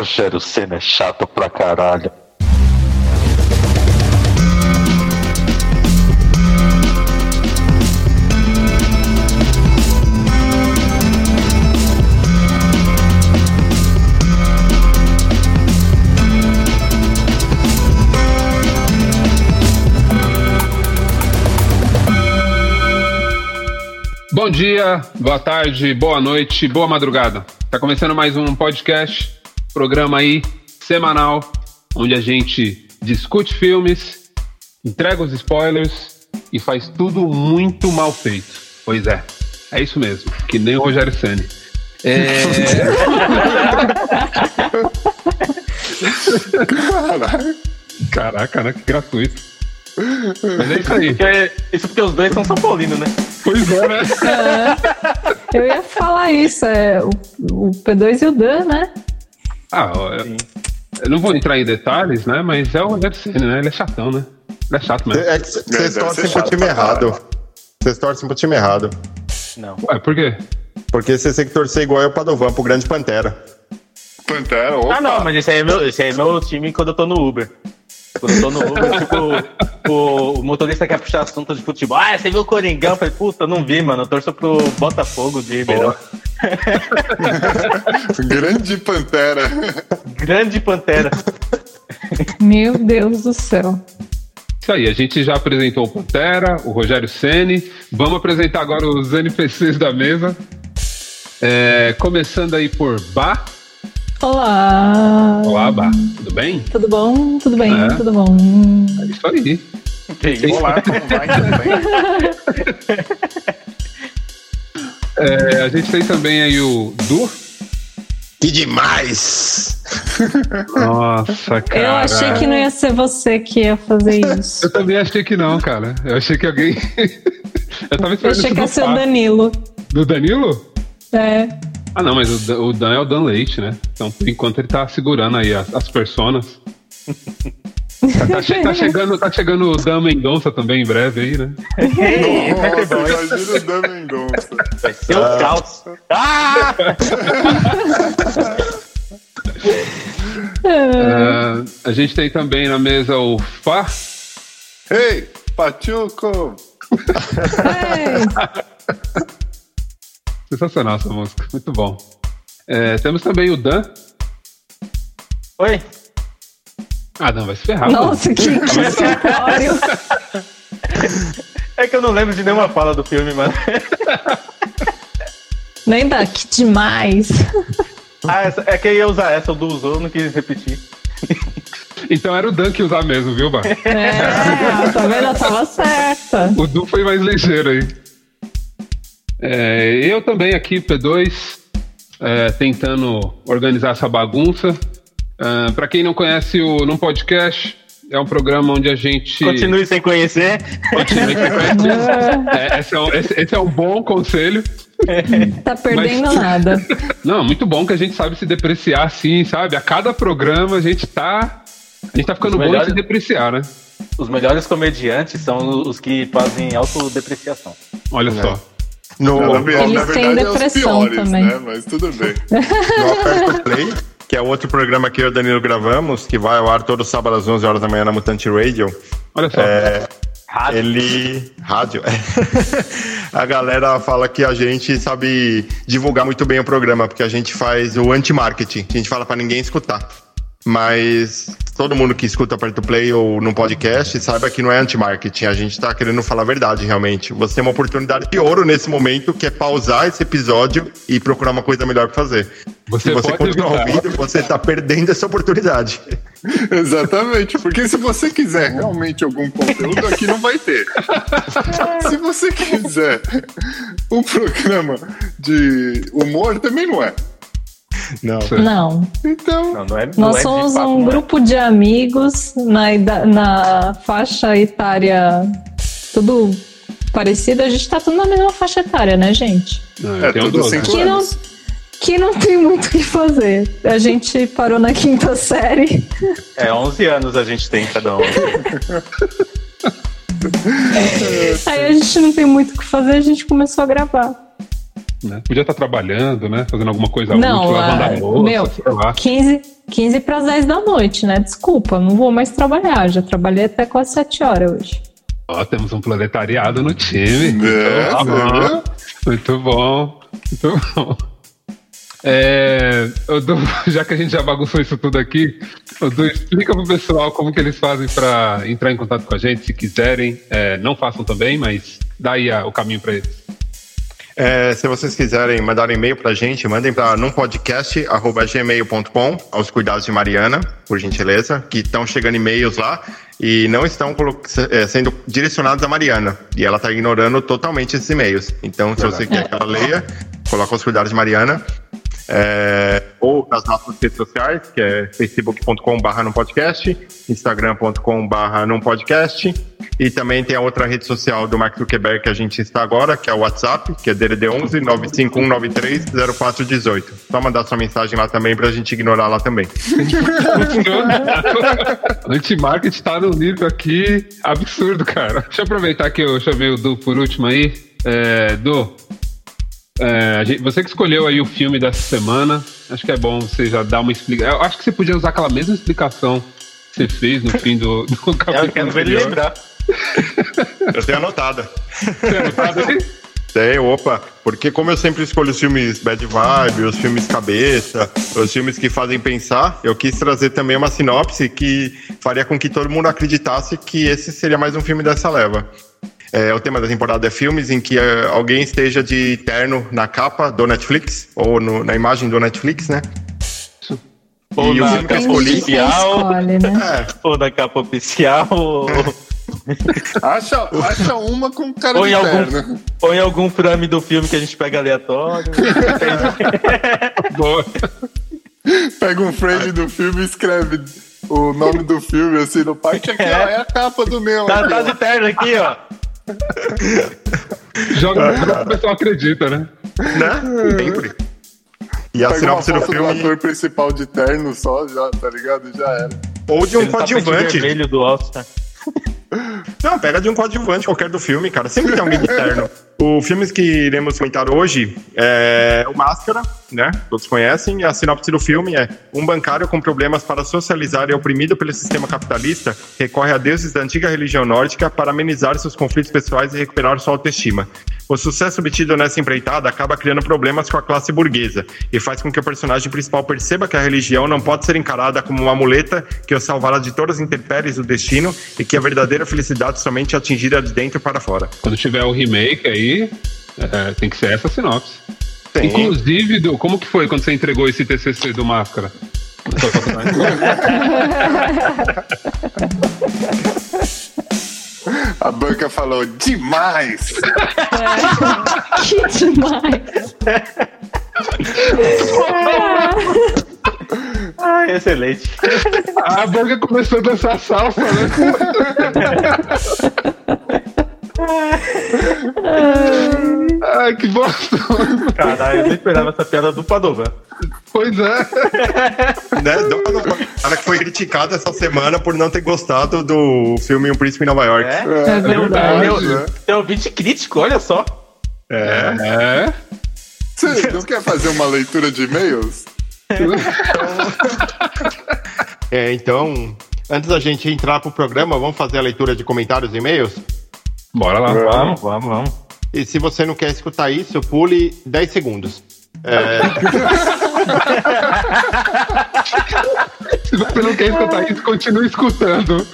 Rogério Senna é chato pra caralho. Bom dia, boa tarde, boa noite, boa madrugada. Tá começando mais um podcast, programa aí semanal, onde a gente discute filmes, entrega os spoilers e faz tudo muito mal feito. Pois é, é isso mesmo, que nem o Rogério Ceni. É... Caraca, né? Que gratuito. Mas é isso aí. Porque, isso porque os dois são São Paulino, né? Pois é, né? É, eu ia falar isso, é o, o P2 e o Dan, né? Ah, eu, eu não vou entrar em detalhes, né? Mas é o Ceni, né? Ele é chatão, né? Ele é chato mesmo. É que c- vocês torcem pro time errado. Vocês torcem pro time errado. Não. Ué, por quê? Porque vocês têm que torcer igual eu Padovan, pro Grande Pantera. Pantera, opa. Ah, não, mas esse aí, é meu, esse aí é meu time quando eu tô no Uber. Quando eu tô no Uber, tipo, o, o motorista quer puxar assunto de futebol. Ah, você viu o Coringão? Eu falei, puta, não vi, mano. Eu torço pro Botafogo de Ribeirão. Grande Pantera. Grande Pantera. Meu Deus do céu. Isso aí, a gente já apresentou o Pantera, o Rogério Ceni. Vamos apresentar agora os NPCs da mesa. É, começando aí por Bá. Olá. Olá, Bá. Tudo bem? Tudo bom? Tudo bem? É. Tudo bom? É isso aí. Peguei. Olá, como vai? Tudo bem? É, a gente tem também aí o Du. Que demais! Nossa, cara. Eu achei que não ia ser você que ia fazer isso. Eu também achei que não, cara. Eu achei que alguém. eu tava Eu esperando achei isso que ia ser o. Danilo. Do Danilo? É. Ah, não, mas o Dan, o Dan é o Dan Leite, né? Então, por enquanto, ele tá segurando aí as, as personas. Tá, tá che- tá chegando, tá chegando o Dan Mendonça também em breve aí, né? Nossa, imagina o Dan Mendonça. Vai ser o caos. Ah! Ah, a gente tem também na mesa o Fá. Ei, Pachuco. É. Sensacional essa música, muito bom. É, temos também o Dan. Oi. Ah, não, vai se ferrar. Nossa, que, que simplório. É que eu não lembro de nenhuma fala do filme, mano. Nem dá, que demais. Ah, essa, é que eu ia usar essa, o Du usou, eu não quis repetir. Então era o Dan que usar mesmo, viu, Bá? É, tá vendo? Eu tava certa. O Du foi mais ligeiro aí. É, eu também aqui, P2, é, tentando organizar essa bagunça. Ah, Pra quem não conhece o Num Podcast, é um programa onde a gente. Continue sem conhecer. Continue sem conhecer. É, esse, é um, esse- esse é um bom conselho. Tá perdendo Mas- nada. Não, muito bom que a gente sabe se depreciar assim, sabe? A cada programa a gente tá. A gente tá ficando Os bom em melhores- se depreciar, né? Os melhores comediantes são os que fazem autodepreciação. Olha só. No, Na, no, ver- Eles na têm verdade, é os depressão piores, também. né? Mas tudo bem. Aperto Play, que é outro programa que eu e o Danilo gravamos, que vai ao ar todo sábado às 11 horas da manhã na Mutante Radio. Olha só. É, Rádio. ele. Rádio. a galera fala que a gente sabe divulgar muito bem o programa, porque a gente faz o anti-marketing. A gente fala pra ninguém escutar. Mas todo mundo que escuta Perto Play ou num podcast saiba que não é anti-marketing. A gente tá querendo falar a verdade, realmente. Você tem uma oportunidade de ouro nesse momento, que é pausar esse episódio e procurar uma coisa melhor pra fazer. Você Se você pode continuar evitar. ouvindo, você tá perdendo essa oportunidade. Exatamente, porque se você quiser realmente algum conteúdo, aqui não vai ter. Se você quiser um programa de humor, também não é. Não. Não. Então, Não, não é. não Nós é somos fato, um não é. grupo de amigos na, na faixa etária tudo parecido. A gente tá tudo na mesma faixa etária, né, gente? Não, É, tudo 12. cinco Que não, anos. que não tem muito o que fazer. A gente parou na quinta série. É, 11 anos a gente tem cada um. Aí a gente não tem muito o que fazer, a gente começou a gravar. Né? Podia estar trabalhando, né? Fazendo alguma coisa Não, útil, lavando ah, a louça, meu, sei lá. 15, 15 para as 10 da noite, né? Desculpa, não vou mais trabalhar. Já trabalhei até quase 7 horas hoje. Ó, temos um proletariado no time. É, Muito bom. Muito bom. Muito bom. É, já que a gente já bagunçou isso tudo aqui, Odu, explica pro pessoal como que eles fazem para entrar em contato com a gente, se quiserem. É, não façam também, mas dá aí a- o caminho para eles. É, se vocês quiserem mandar um e-mail pra gente, mandem para numpodcast.gmail.com, aos cuidados de Mariana, por gentileza, que estão chegando e-mails lá e não estão é, sendo direcionados a Mariana. E ela está ignorando totalmente esses e-mails. Então, se você quer que ela leia, coloca aos cuidados de Mariana. É, ou nas nossas redes sociais, que é facebook.com.br no podcast, instagram.com.br num podcast, e também tem a outra rede social do Mark Zuckerberg que a gente está agora, que é o WhatsApp, que é DDD11 95193 0418. Só mandar sua mensagem lá também pra gente ignorar lá também. anti-market tá num nível aqui absurdo, cara. Deixa eu aproveitar que eu chamei o Du por último aí. É, Du, é, gente- você que escolheu aí o filme dessa semana, acho que é bom você já dar uma explicação. Eu acho que você podia usar aquela mesma explicação que você fez no fim do, do capítulo Eu quero ver ele lembrar. Eu tenho anotado. Tem anotado aí? Tem, opa, porque como eu sempre escolho os filmes bad vibe, os filmes cabeça, os filmes que fazem pensar, eu quis trazer também uma sinopse que faria com que todo mundo acreditasse que esse seria mais um filme dessa leva. É, o tema da temporada é filmes em que é, alguém esteja de terno na capa do Netflix, ou no- na imagem do Netflix, né? Ou E o na filme que eu capa oficial, Escolhe, né? É, ou na capa oficial, ou, Acha, acha uma com cara ou de algum, terno. ou em algum frame do filme que a gente pega aleatório. Boa. Pega um frame do filme e escreve o nome do filme assim no parte aqui, ó, é a capa do meu. tá, aqui, tá de terno aqui, ó. Joga joga o pessoal acredita, né? né? Sempre. E a sinopse do filme, ator principal de terno só, já, tá ligado? Já era. ou de um tá coadjuvante. vermelho do Oscar. Não, pega de um coadjuvante qualquer do filme, cara. Sempre tem alguém de terno. O filme que iremos comentar hoje é o Máscara, né? Todos conhecem. E a sinopse do filme é: um bancário com problemas para socializar e oprimido pelo sistema capitalista recorre a deuses da antiga religião nórdica para amenizar seus conflitos pessoais e recuperar sua autoestima. O sucesso obtido nessa empreitada acaba criando problemas com a classe burguesa e faz com que o personagem principal perceba que a religião não pode ser encarada como uma muleta que o salvará de todas as intempéries do destino e que a verdadeira felicidade somente é atingida de dentro para fora. Quando tiver o remake aí, é, tem que ser essa sinopse. Tem. Inclusive, como que foi quando você entregou esse TCC do Máscara? A banca falou demais! Que demais! Ai, excelente. A banca começou a dançar salsa, né? Ai, que bosta. Caralho, eu não esperava essa piada do Padovan. Pois é. Né? O cara que foi criticado essa semana por não ter gostado do filme Um Príncipe em Nova York. É? É verdade. Meu, né? tem ouvinte crítico, olha só. É. É. Você não quer fazer uma leitura de e-mails? É, então, antes da gente entrar pro programa, vamos fazer a leitura de comentários e e-mails? Bora lá. Vamos, vamos, vamos. E se você não quer escutar isso, pule 10 segundos. É, Se você não quer escutar isso, continue escutando.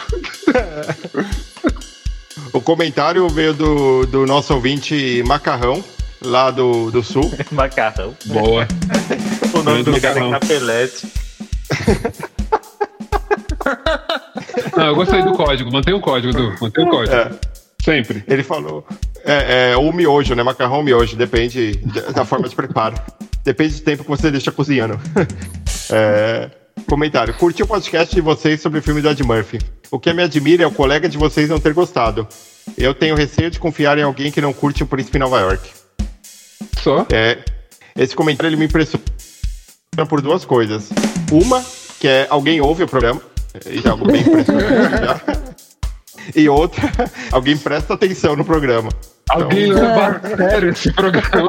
o comentário veio do, do nosso ouvinte Macarrão, lá do, do Sul. Macarrão. Boa. O nome do cara é. Capelete. Não, eu gostei do código. Mantém o código, Du. Mantém o código. É. Sempre. Ele falou. É, é, ou miojo, né? Macarrão ou miojo, depende da forma de preparo. Depende do tempo que você deixa cozinhando. É, comentário. Curti o podcast de vocês sobre o filme do Ed Murphy. O que me admira é o colega de vocês não ter gostado. Eu tenho receio de confiar em alguém que não curte o Príncipe em Nova York. Só. É, esse comentário ele me impressiona por duas coisas. Uma, que é alguém ouve o programa, e já é algo bem impressionante. E outra, alguém presta atenção no programa. Alguém leva a sério esse programa.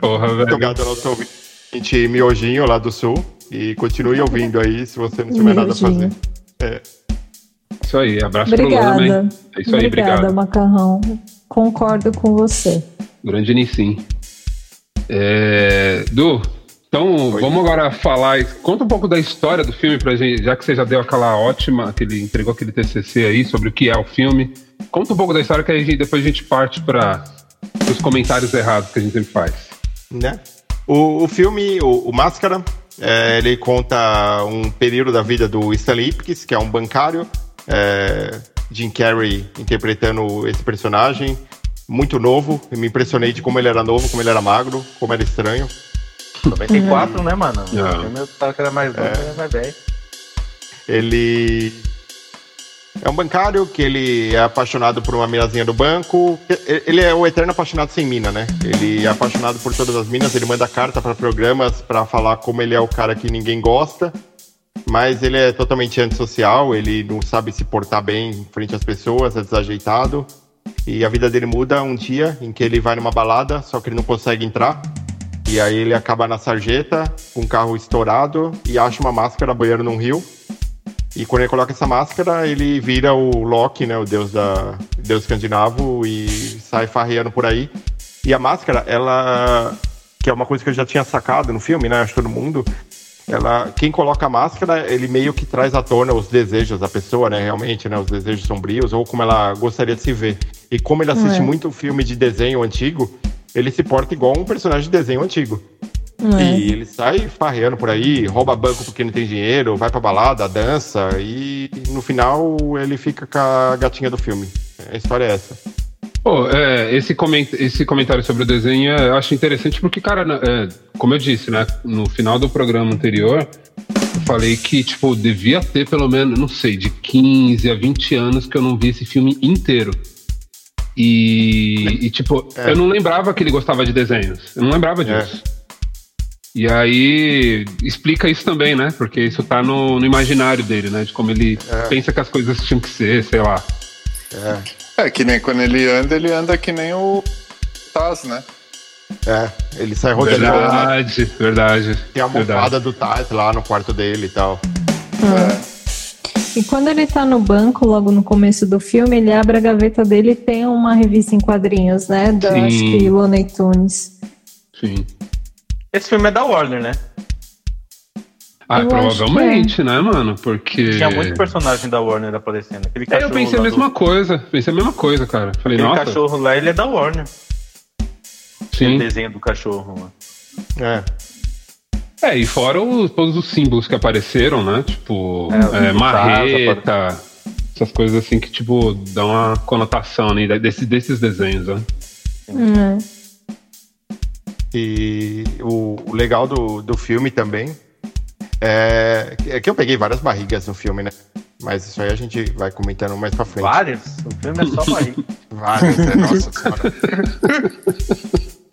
Porra, Muito velho. obrigado ao nosso ouvinte Miojinho lá do Sul. E continue ouvindo aí se você não tiver nada a fazer. É. Isso aí, abraço pro Lula também. Obrigada. É isso aí, Obrigada, obrigado. Macarrão. Concordo com você. Grande Nissim. É... Du, então Oi. vamos agora falar. Conta um pouco da história do filme pra gente, já que você já deu aquela ótima, aquele, entregou aquele TCC aí sobre o que é o filme. Conta um pouco da história que aí a gente- depois a gente parte para os comentários errados que a gente sempre faz. né? O, o filme, o, o Máscara, é, ele conta um período da vida do Stanley Ipkiss, que é um bancário. é, Jim Carrey interpretando esse personagem, muito novo. Me impressionei de como ele era novo, como ele era magro, como era estranho. 94, né, mano? É. O eu tava que era mais novo, era mais velho. Ele é um bancário que ele é apaixonado por uma minazinha do banco. Ele é o eterno apaixonado sem mina, né? Ele é apaixonado por todas as minas, ele manda carta para programas para falar como ele é o cara que ninguém gosta. Mas ele é totalmente antissocial, ele não sabe se portar bem em frente às pessoas, é desajeitado. E a vida dele muda um dia em que ele vai numa balada, só que ele não consegue entrar. E aí ele acaba na sarjeta, com o carro estourado, e acha uma máscara boiando num rio. E quando ele coloca essa máscara, ele vira o Loki, né? O deus da deus escandinavo e sai farreando por aí. E a máscara, ela que é uma coisa que eu já tinha sacado no filme, né? Acho todo mundo. Ela, quem coloca a máscara, ele meio que traz à tona os desejos da pessoa, né? Realmente, né? Os desejos sombrios ou como ela gostaria de se ver. E como ele assiste É. muito filme de desenho antigo, ele se porta igual um personagem de desenho antigo. É. E ele sai farreando por aí, rouba banco porque não tem dinheiro, vai pra balada, dança e no final ele fica com a gatinha do filme. A história é essa. Pô, é, esse, coment esse comentário sobre o desenho é, eu acho interessante porque, cara, é, como eu disse, né, no final do programa anterior, eu falei que, tipo, devia ter pelo menos, não sei, de 15 a 20 anos que eu não vi esse filme inteiro. E, e, tipo, É. eu não lembrava que ele gostava de desenhos. Eu não lembrava É. disso. E aí, explica isso também, né? Porque isso tá no, no imaginário dele, né? De como ele pensa que as coisas tinham que ser, sei lá. É, que nem quando ele anda, ele anda que nem o Taz, né? É, ele sai rodando. Verdade, verdade. Tem a verdade. almofada do Taz lá no quarto dele e tal. É. E quando ele tá no banco, logo no começo do filme, ele abre a gaveta dele e tem uma revista em quadrinhos, né? Da, Sim. acho que Looney Tunes. Sim. Esse filme é da Warner, né? Ah, Eu provavelmente, né, mano? Porque. Tinha muito personagem da Warner aparecendo. Aquele É, eu pensei a mesma do- coisa. Pensei a mesma coisa, cara. Falei, Aquele nossa. cachorro lá, ele é da Warner. O Sim. desenho do cachorro lá. É. É, e fora os- todos os símbolos que apareceram, né? Tipo, É, é, o marreta, essas coisas assim que, tipo, dão uma conotação né, desse, desses desenhos, né? Hum, E o, o legal do, do filme também é, é que eu peguei várias barrigas no filme, né? Mas isso aí a gente vai comentando mais pra frente. Vários? O filme é só barriga. Várias, é, nossa senhora.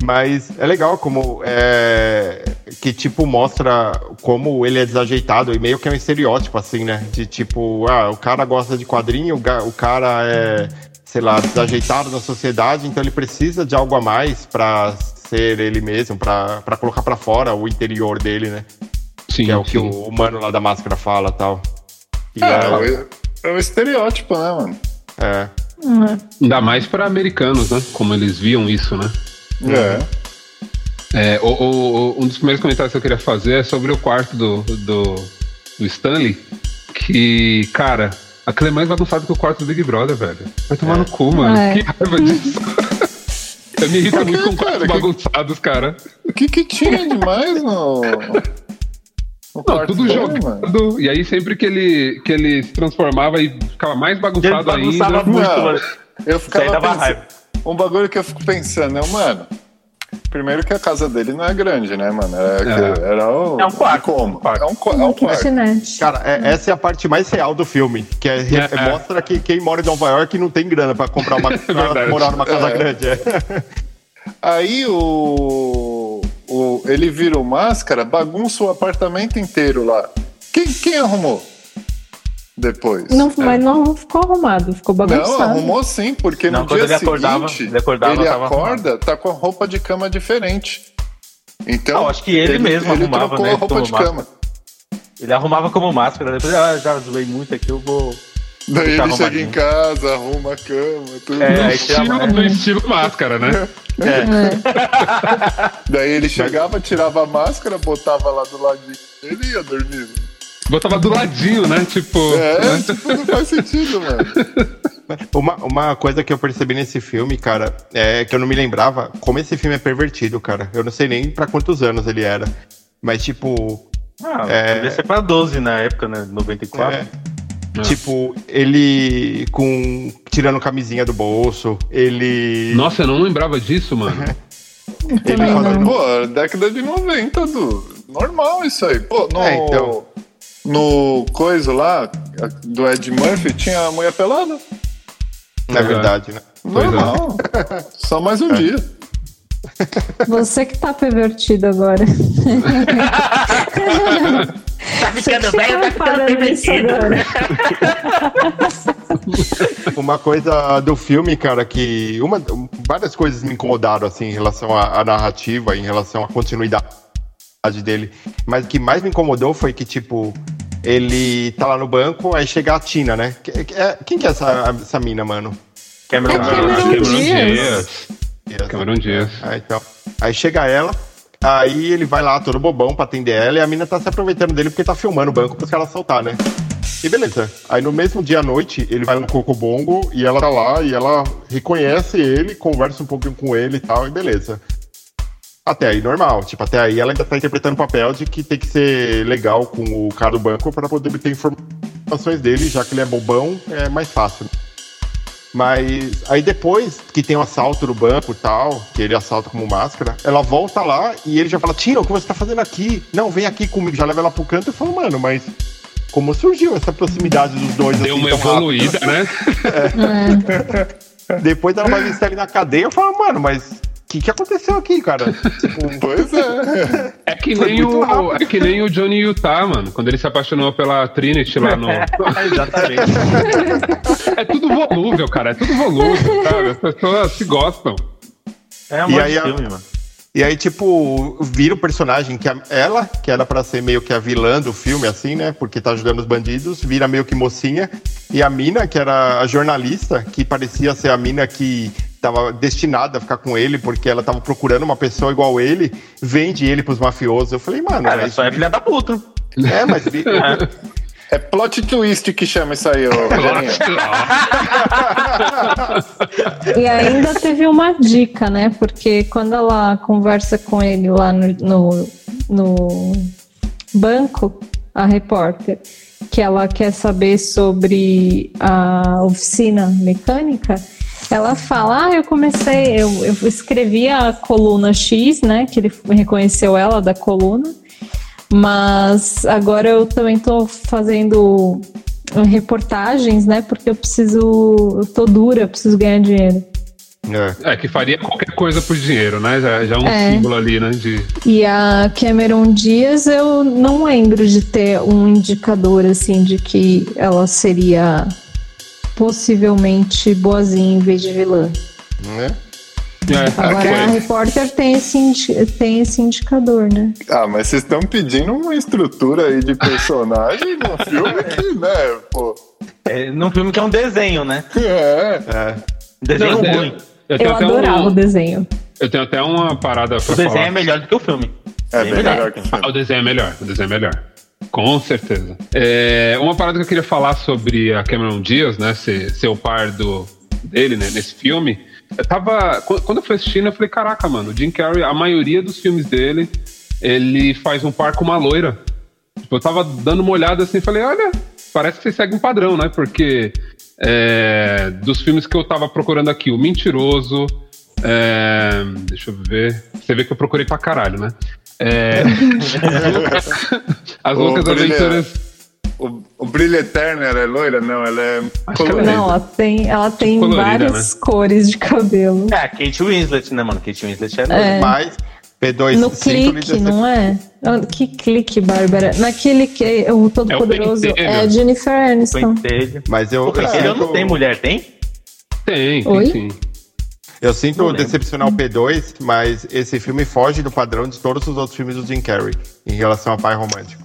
Mas é legal como é, que tipo mostra como ele é desajeitado e meio que é um estereótipo assim, né? De tipo, ah, o cara gosta de quadrinho, o cara é, sei lá, desajeitado na sociedade, então ele precisa de algo a mais pra ser ele mesmo, pra colocar pra fora o interior dele, né? Sim, Que é o que sim. o humano lá da máscara fala, tal. E É, é, o- é o estereótipo, né, mano? é, hum, Ainda mais para americanos, né? Como eles viam isso, né? É. É, o- o- o- um dos primeiros comentários que eu queria fazer é sobre o quarto do, do, do Stanley. Que, cara, aquele é mais bagunçado que o quarto do Big Brother, velho. Vai tomar É. no cu, mano. É. Que raiva disso. eu me irrito muito com cara? quartos Que- bagunçados, cara. O que que tinha demais no... no Não, tudo dele, jogado. mano? E aí sempre que ele, que ele se transformava e ficava mais Ele bagunçado bagunçava ainda. muito, Não. mano. Eu ficava dava pensando... raiva. Um bagulho que eu fico pensando, né, mano... Primeiro que a casa dele não é grande, né, mano? Era, que- era o... É um quarto. Como? Um quarto. É um, é um quarto. Cara, é- essa é a parte mais real do filme, que é, É, é. mostra que quem mora em Nova York não tem grana pra comprar uma pra morar numa casa É. grande. é. Aí o, o ele vira o máscara, bagunça o apartamento inteiro lá. Quem, quem arrumou? Depois. Não, Mas não ficou arrumado, ficou Não, bagunçado. arrumou sim, porque Não, no quando dia ele acordava- seguinte ele acordava, tava acorda, tá com a roupa de cama diferente. Então, Não, acho que ele mesmo ele arrumava, trocou né, a roupa como de máscara. cama. Ele arrumava como máscara, depois ah, já zoei muito aqui, eu vou. Daí ele chega em casa, arruma a cama, tudo. É, No estilo, no estilo máscara, né? É, Daí ele chegava, tirava a máscara, botava lá do ladinho dele e ia dormir. Botava do ladinho, né? Tipo. É, né? tipo, não faz sentido, mano. Uma, uma coisa que eu percebi nesse filme, cara, é que eu não me lembrava como esse filme é pervertido, cara. Eu não sei nem pra quantos anos ele era. Mas, tipo, ah, É. devia ser pra 12 na época, né? 94. é, tipo, ele com. tirando camisinha do bolso, ele. Nossa, eu não lembrava disso, mano. ele Também fazendo- não. Pô, década de 90, do normal isso aí. Pô, no, É, então. no coisa lá, do Ed Murphy, tinha a mulher pelada. Na verdade, né? Pois é. Normal. Só mais um dia. Você que tá pervertido agora. Tá ficando Você bem, tá tá ficando agora. Uma coisa do filme, cara, que. Uma, várias coisas me incomodaram, assim, em relação à, à narrativa, em relação à continuidade dele. Mas o que mais me incomodou foi que, tipo, ele tá lá no banco, aí chega a Tina, né? É- Quem que é essa, essa mina, mano? Cameron É. Cameron Cameron Diaz. Cameron Diaz. Ah, então. Aí chega ela, aí ele vai lá todo bobão pra atender ela e a mina tá se aproveitando dele porque tá filmando o banco pros caras soltar, né? E beleza. Aí no mesmo dia à noite, ele vai no Cocobongo e ela tá lá e ela reconhece ele, conversa um pouquinho com ele e tal, e beleza. Até aí normal, tipo, até aí ela ainda tá interpretando o papel de que tem que ser legal com o cara do banco pra poder obter informações dele, já que ele é bobão, é mais fácil. Mas aí depois que tem o assalto no banco e tal, que ele assalta como máscara, ela volta lá e ele já fala, Tina, o que você tá fazendo aqui? Não, vem aqui comigo. Já leva ela pro canto e fala, mano, mas como surgiu essa proximidade dos dois Deu assim, uma tão rápido? evoluída, né? Depois ela vai listar ele na cadeia, eu falo, mano, mas que, que aconteceu aqui, cara? Pois é. É que, Foi nem o, rápido. é que nem o Johnny Utah, mano. Quando ele se apaixonou pela Trinity lá no. Exatamente. É tudo volúvel, cara. É tudo volúvel, sabe? As pessoas se gostam. É um E aí de a- filme, mano. E aí, tipo, vira o personagem que a- ela, que era pra ser meio que a vilã do filme, assim, né? Porque tá ajudando os bandidos, vira meio que mocinha. E a mina, que era a jornalista, que parecia ser a mina que tava destinada a ficar com ele, porque ela tava procurando uma pessoa igual ele, vende ele pros mafiosos. Eu falei, mano, Cara, mas- só é filha da puta. é, mas vi- É plot twist que chama isso aí, ô. E ainda teve uma dica, né? Porque quando ela conversa com ele lá no, no, no banco, a repórter, que ela quer saber sobre a oficina mecânica, ela fala: Ah, eu comecei, eu, eu escrevi a coluna X, né? Que ele reconheceu ela da coluna, mas agora eu também tô fazendo reportagens, né? Porque eu preciso, eu tô dura, eu preciso ganhar dinheiro. é. É, que faria qualquer coisa por dinheiro, né? Já, já é um É. símbolo ali, né? De... E a Cameron Diaz, eu não lembro de ter um indicador assim de que ela seria possivelmente boazinha em vez de vilã. né? É, Agora foi. a repórter tem esse, tem esse indicador, né? Ah, mas vocês estão pedindo uma estrutura aí de personagem no filme que, né, pô. É, num filme que é um desenho, né? É. É. Desenho Não, ruim. Eu Eu adorava o um, desenho. eu tenho até uma parada pra O desenho falar. é melhor do que o filme. É bem melhor que o Ah, filme. o desenho é melhor, o desenho é melhor. Com certeza. É, uma parada que eu queria falar sobre a Cameron Diaz, né? Ser, ser o par do, dele, né? Nesse filme. Eu tava. qu- Quando eu fui assistindo, eu falei, caraca, mano, o Jim Carrey, a maioria dos filmes dele, ele faz um par com uma loira. Tipo, eu tava dando uma olhada assim e falei, olha, parece que você segue um padrão, né? Porque é, dos filmes que eu tava procurando aqui, O Mentiroso. É, deixa eu ver. Você vê que eu procurei pra caralho, né? É, As Loucas Brilha. Aventuras. O, o Brilho Eterno ela é loira? Não, ela é colorida. é. Não, ela tem, ela tem colorida, várias cores de cabelo. É, Kate Winslet, né, mano? Kate Winslet é, É. Mas P2 No clique, não é? Ah, Que clique, Bárbara? Naquele que o Todo É o Poderoso pentelho. é a Jennifer Aniston. Pentelho. Mas eu, O eu, pentelho não sinto, tem mulher, tem? Tem, tem Oi? sim. Eu sinto Não lembro. decepcionar o P2, mas esse filme foge do padrão de todos os outros filmes do Jim Carrey em relação a pai romântico.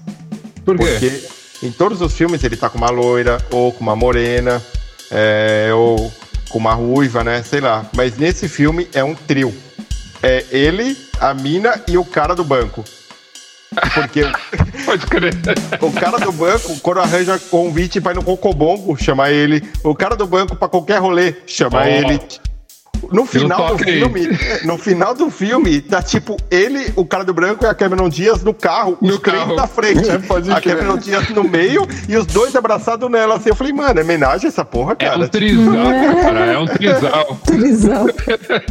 Por quê? Porque em todos os filmes ele tá com uma loira, ou com uma morena, é, ou com uma ruiva, né? Sei lá. Mas nesse filme é um trio. É ele, a mina e o cara do banco. Porque Pode crer. o cara do banco, quando arranja convite ir no Cocobongo, chama ele. O cara do banco pra qualquer rolê, chama Ó. ele. No final do filme, no final do filme, tá tipo ele, o cara do branco e a Cameron Dias no carro, No os três carro. na frente. É, a. Cameron Dias no meio e os dois abraçados nela. Assim, eu falei, mano, é homenagem essa porra, É cara. um trisal, cara. É um trisal. Trisal.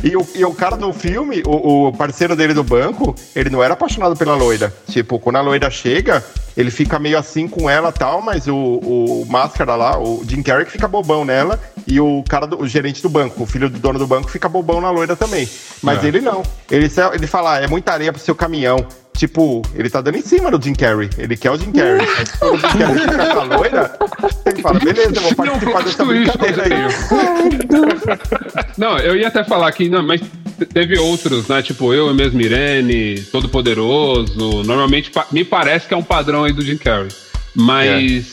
E o, e o cara do filme, o, o parceiro dele do banco, ele não era apaixonado pela loira. Tipo, quando a loira chega, ele fica meio assim com ela e tal, mas o, o máscara lá, o Jim Carrey que fica bobão nela, e o cara, do, o gerente do banco, o filho do dono do banco, fica bobão na loira também. Mas É. ele não. Ele, ele fala, ah, é muita areia pro seu caminhão. Tipo, ele tá dando em cima do Jim Carrey. Ele quer o Jim Carrey. Mas quando o Jim Carrey fica com a loira, ele fala, beleza, eu vou participar dessa brincadeira aí. Não, eu ia até falar que, não, mas te- teve outros, né? Tipo, eu mesmo, Irene, Todo Poderoso. Normalmente me parece que é um padrão aí do Jim Carrey. Mas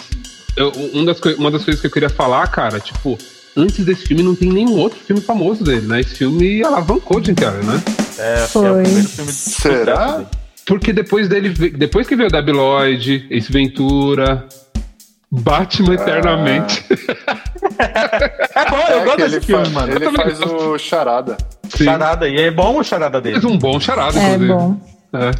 eu- um das uma das coisas que eu queria falar, cara, tipo, antes desse filme não tem nenhum outro filme famoso dele, né? Esse filme alavancou o Jim Carrey, né? É, que é Foi. o primeiro filme de Será? sucesso. Porque depois dele, depois que veio Debi Lloyd, Ace Ventura, Batman Eternamente. É bom, eu É gosto que desse ele filme, fa- mano. Ele também faz o charada. Sim. Charada, e é bom o charada dele. Fez um bom charada, É inclusive. bom. É.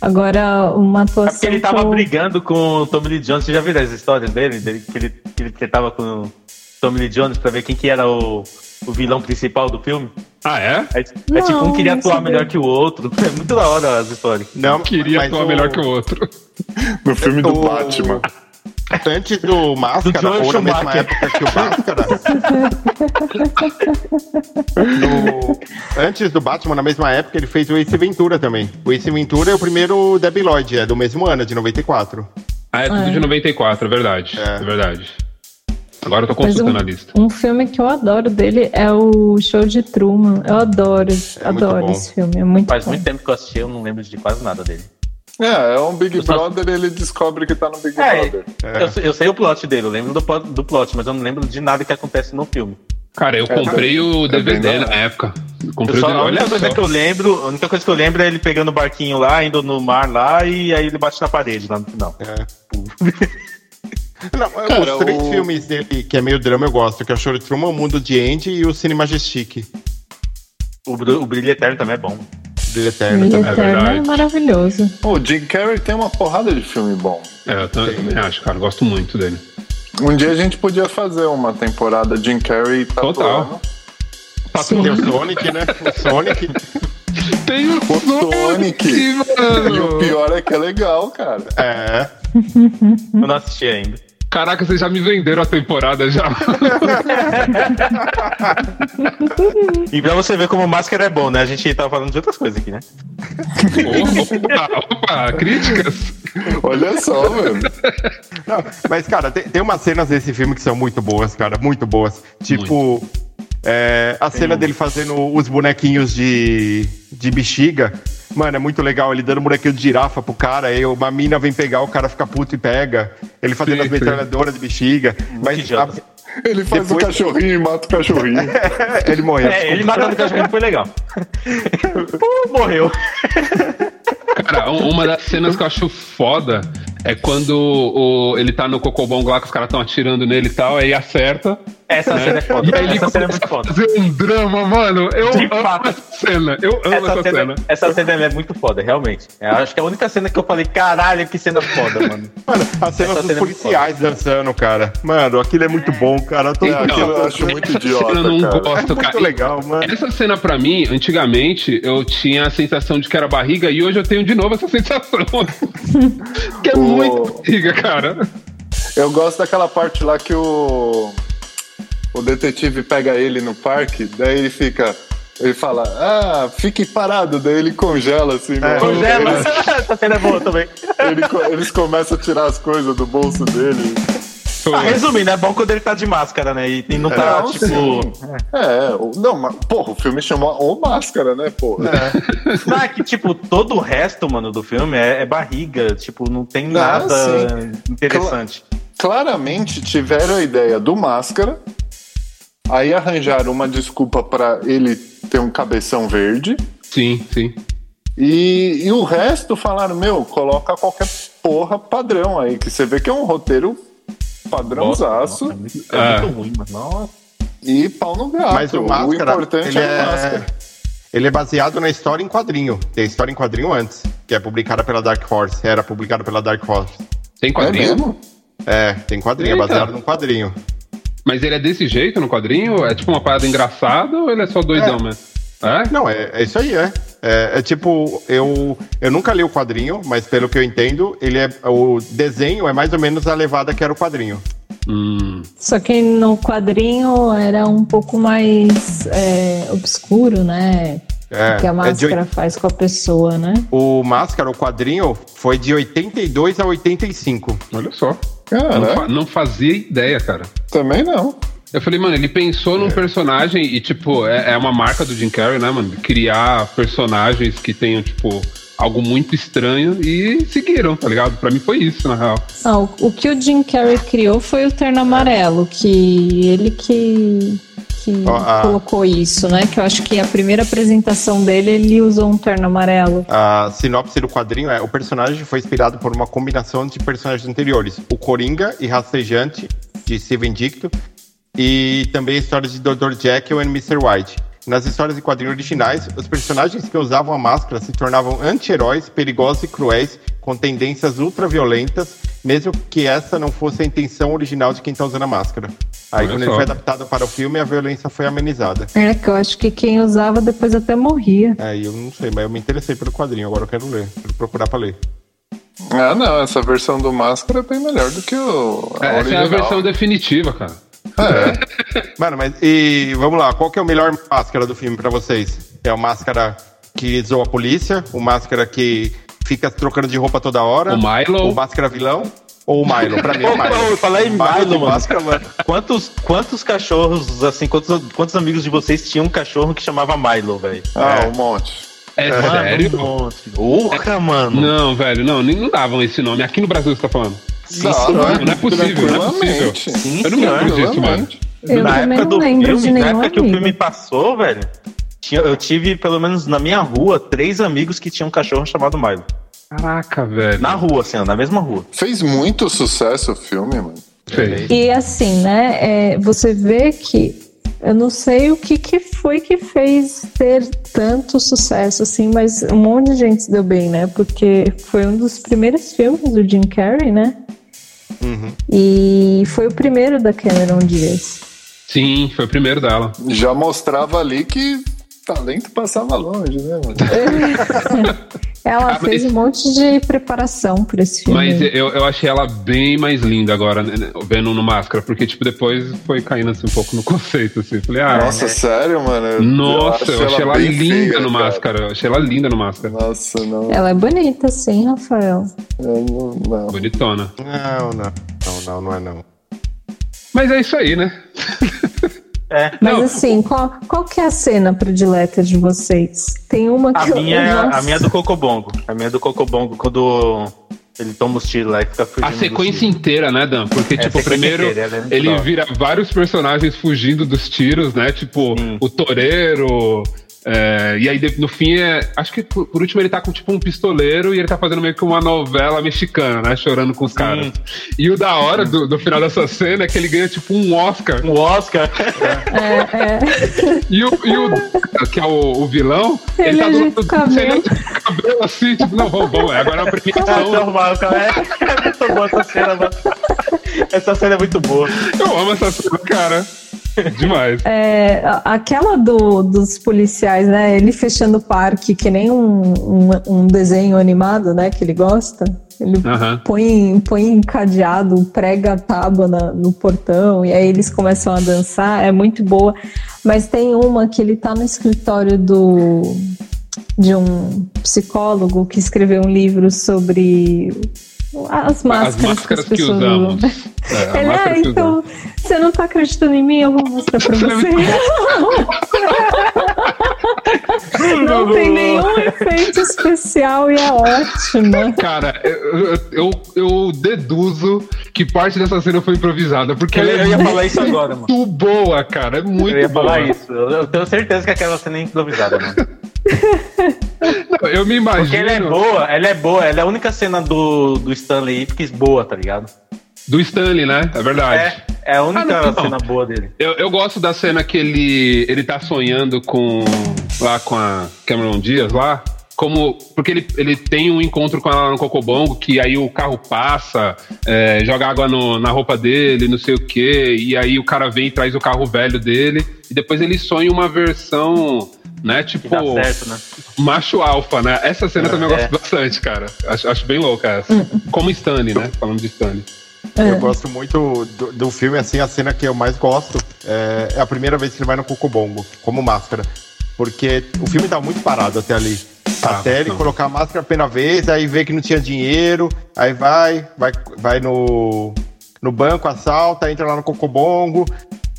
Agora, uma É atuação. porque ele tava eu- brigando com o Tommy Lee Jones. Você já viu as histórias dele? dele que, ele, que ele que ele tava com o Tommy Lee Jones pra ver quem que era o, o vilão principal do filme? Ah, é? É, é Não, tipo, um queria atuar sabia. melhor que o outro. É muito da hora as histórias. Não, Queria mas atuar o- melhor que o outro. No filme do O- Batman. Antes do Máscara, Do ou na mesma época que o Máscara. No- Antes do Batman, na mesma época, ele fez o Ace Ventura também. O Ace Ventura é o primeiro Debbie Lloyd, é do mesmo ano, é de 94. Ah, é tudo É. de 94, é verdade. É. É, verdade. Agora eu tô consultando um, a lista. um filme que eu adoro dele é o Show de Truman. Eu adoro, muito adoro esse filme. É muito Faz bom. muito tempo que eu assisti, eu não lembro de quase nada dele. É, é um Big Eu só- Brother ele descobre que tá no Big É, Brother. eu, sei- eu sei o plot dele, eu lembro do, plot- do plot, mas eu não lembro de nada que acontece no filme. Cara, eu comprei o é bem DVD na época. Eu Comprei só, o a DVD. única Olha coisa só. que eu lembro, a única coisa que eu lembro é ele pegando o barquinho lá, indo no mar lá, e aí ele bate na parede lá no final. Não, Cara, os três o- filmes dele, que é meio drama, eu gosto, que é o Show de Truman, o Mundo de Andy e o Cine Majestic. O, Bru- o Brilho Eterno também é bom. Brilho Eterno Brilho também. Eterno é verdade. maravilhoso. O Jim Carrey tem uma porrada de filme bom. É, eu também acho, cara. Gosto muito dele. Um dia a gente podia fazer uma temporada Jim Carrey tatuando. Total. Tem o Sonic, né? O Sonic. Tem o O Sonic. E mano. o pior é que é legal, cara. É. Eu não assisti ainda. Caraca, vocês já me venderam a temporada já. E pra você ver como máscara é bom, né? A gente tava falando de outras coisas aqui, né? opa, opa, críticas. Olha só, velho. Não, mas, cara, tem, tem umas cenas desse filme que são muito boas, cara, muito boas. Tipo, é, a cena dele fazendo os bonequinhos de, de bexiga. Mano, é muito legal. Ele dando bonequinho de girafa pro cara, aí uma mina vem pegar, o cara fica puto e pega. Ele fazendo Sim, as metralhadoras de bexiga. Mas idiota. Ele faz Depois- o cachorrinho e mata o cachorrinho. a- ele morreu. É, ele matando o cachorro foi legal. Pô, morreu. Cara, um- uma das cenas que eu acho foda é quando o, ele tá no cocobongo lá, que os caras estão atirando nele e tal, aí acerta. Essa né? cena é foda. E aí ele Essa cena é muito a foda. fazer um drama, mano. Eu De amo fato. essa cena. Eu amo essa, Essa cena. cena, essa cena é muito foda, realmente. Eu acho que é a única cena que eu falei, caralho, que cena foda, mano. Mano, as cenas Essa dos cena é muito policiais dançando, cara. Mano, aquilo é muito bom, cara. Todo É, aquilo eu acho muito idiota, eu não cara. gosto, É muito cara. legal, mano. Essa cena pra mim, antigamente, eu tinha a sensação de que era barriga e hoje eu tenho de novo essa sensação. que é O- muito barriga, cara. Eu gosto daquela parte lá que o, o detetive pega ele no parque, daí ele fica. Ele fala, ah, fique parado, daí ele congela assim. no- Congela. Eles, Essa cena é boa também. ele eles começam a tirar as coisas do bolso dele. Ah, resumindo, é bom quando ele tá de máscara, né? E, e não tá, Não, tipo. sim. É, não, mas, porra, o filme chama O Máscara, né, porra? Não, é que, tipo, todo o resto, mano, do filme é, é barriga. Tipo, não tem Ah, nada sim. interessante. Claramente tiveram a ideia do Máscara, aí arranjaram uma desculpa pra ele ter um cabeção verde, Sim, sim. e, e o resto falaram, meu, coloca qualquer porra padrão aí, que você vê que é um roteiro padrãozaço Nossa, é muito, é É. muito ruim, mano. Nossa. e pau no gato. Mas o Máscara, importante ele é o é, Máscara. ele é baseado na história em quadrinho. Tem história em quadrinho antes, que é publicada pela Dark Horse. Era publicada pela Dark Horse. Tem É quadrinho? mesmo? É, tem quadrinho, é Eita. baseado num quadrinho. Mas ele é desse jeito no quadrinho? É tipo uma parada engraçada ou ele é só doidão mesmo? É? Não, é, é isso aí, é. é. é tipo, eu, eu nunca li o quadrinho, mas pelo que eu entendo, ele é o desenho é mais ou menos a levada que era o quadrinho. Hum, Só que no quadrinho era um pouco mais é, obscuro, né? É, que a é de máscara faz com a pessoa, né? o Máscara, o quadrinho, foi de 82 a 85. olha só. Não, Cara, fa- não fazia ideia, cara. também não. Eu falei, mano, ele pensou É. num personagem e, tipo, é, é uma marca do Jim Carrey, né, mano? Criar personagens que tenham, tipo, algo muito estranho e seguiram, tá ligado? Pra mim foi isso, na real. Ah, o, o que o Jim Carrey criou foi o terno amarelo, que ele que, que Ó, a- colocou isso, né? Que eu acho que a primeira apresentação dele ele usou um terno amarelo. A sinopse do quadrinho é: o personagem foi inspirado por uma combinação de personagens anteriores, o Coringa e Rastejante, de Steven Dicto, e também histórias de Dr. Jekyll e Mr. White. Nas histórias de quadrinhos originais, os personagens que usavam a máscara se tornavam anti-heróis, perigosos e cruéis, com tendências ultraviolentas, mesmo que essa não fosse a intenção original de quem está usando a máscara. Aí, Olha quando só. ele foi adaptado para o filme, a violência foi amenizada. É, que eu acho que quem usava depois até morria. Aí eu não sei, mas eu me interessei pelo quadrinho, agora eu quero ler, quero procurar para ler. Ah, não, essa versão do Máscara é bem melhor do que o. a Essa é a original. versão definitiva, cara. É. Mano, mas e vamos lá, qual que é o melhor máscara do filme pra vocês? É o máscara que zoa a polícia, o máscara que fica trocando de roupa toda hora, O Milo. o máscara vilão ou o Milo? Pra mim é o Milo. falar em Milo, mano. máscara, mano. Quantos, quantos cachorros, assim, quantos, quantos amigos de vocês tinham um cachorro que chamava Milo, velho? Ah, É. um monte. É Mano, sério? um monte. Porra, mano. Não, velho, não, nem não davam esse nome. Aqui no Brasil você tá falando. Sim, Dá, senhor. né? Não é possível, não é possível. Sim, Eu não senhor. lembro disso, mano. Eu na também época não do lembro filme, de na época que o amigo. filme passou, velho, tinha- eu tive, pelo menos na minha rua, três amigos que tinham um cachorro chamado Milo. Caraca, velho. Na rua, assim, ó, na mesma rua. Fez muito sucesso o filme, mano. Fez. E assim, né? é, você vê que eu não sei o que, que foi que fez ter tanto sucesso, assim, mas um monte de gente se deu bem, né? Porque foi um dos primeiros filmes do Jim Carrey, né? Uhum. E foi o primeiro da Cameron Diaz. Sim, foi o primeiro dela. Já mostrava ali que talento passava longe, né, mano? Ela Ah, fez mas- um monte de preparação para esse filme. Mas eu, eu achei ela bem mais linda agora, né, né, vendo no máscara, porque, tipo, depois foi caindo assim um pouco no conceito, assim. Falei, ah, Nossa, sério, mano? Eu- nossa, eu, achei ela bem linda feia, no cara. máscara. Eu achei ela linda no máscara. Nossa, não. Ela é bonita, sim, Rafael. eu não, não. Bonitona. Não, não. Não, não, não é não. Mas é isso aí, né? É. Mas Não, assim, qual, qual que é a cena predileta de vocês? Tem uma que A eu- minha, é a minha é do Cocobongo. A minha é do Cocobongo, quando ele toma os tiros lá e fica fugindo. A sequência inteira, né, Dan? Porque, É, tipo, primeiro inteira, é ele vira vários personagens fugindo dos tiros, né? Tipo, Sim. o toureiro. É, e aí, no fim, é, acho que por, por último ele tá com tipo um pistoleiro e ele tá fazendo meio que uma novela mexicana, né? Chorando com os caras. E o da hora do, do final dessa cena é que ele ganha tipo um Oscar. O Oscar. É, é. E o, e o que é o, o vilão, ele, Ele tá do ajeita lado o cabelo. assim, tipo, não, vamos, vamos, agora é a Ah, premiação. normal, cara. É, é muito boa essa cena, mano. Essa cena é muito boa. Eu amo essa cena, cara. Demais. É, aquela do, dos policiais, né? Ele fechando o parque, que nem um, um, um desenho animado, né? Que ele gosta. Ele Aham. põe, põe encadeado, prega a tábua na- no portão, e aí eles começam a dançar. É muito boa. Mas tem uma que ele tá no escritório do de um psicólogo que escreveu um livro sobre as máscaras, máscaras as que pessoas usamos. usam. É, Ele, máscara ah, que então, você não tá acreditando em mim? Eu vou mostrar pra você. não tem nenhum efeito especial e é ótima. Cara, eu, eu, eu deduzo que parte dessa cena foi improvisada, porque Eu, ela eu é ia falar isso agora, mano. muito boa, cara. É muito Eu ia boa. falar isso. Eu, eu tenho certeza que aquela cena é improvisada, mano. Não, Eu me imagino. Porque ela é boa, ela é boa. Ela é a única cena do, do Stanley Ipkiss boa, tá ligado? Do Stanley, né? É verdade. É, é a única Ah, não, não. cena boa dele. Eu, eu gosto da cena que ele, ele tá sonhando com lá com a Cameron Diaz lá. Como, porque ele, ele tem um encontro com ela no Cocobongo, que aí o carro passa, é, joga água no- na roupa dele, não sei o quê, e aí o cara vem e traz o carro velho dele, e depois ele sonha uma versão, né, tipo, certo, né? macho alfa, né? Essa cena também eu É. gosto bastante, cara. Acho, acho bem louca essa. Como Stanley, né? Falando de Stanley. Eu gosto muito do, do filme, assim, a cena que eu mais gosto é, é a primeira vez que ele vai no Cocobongo, como máscara. Porque o filme tá muito parado até ali. Tá, até ele não. colocar a máscara a primeira vez, aí vê que não tinha dinheiro, aí vai, vai, vai no, no banco, assalta, entra lá no Cocobongo.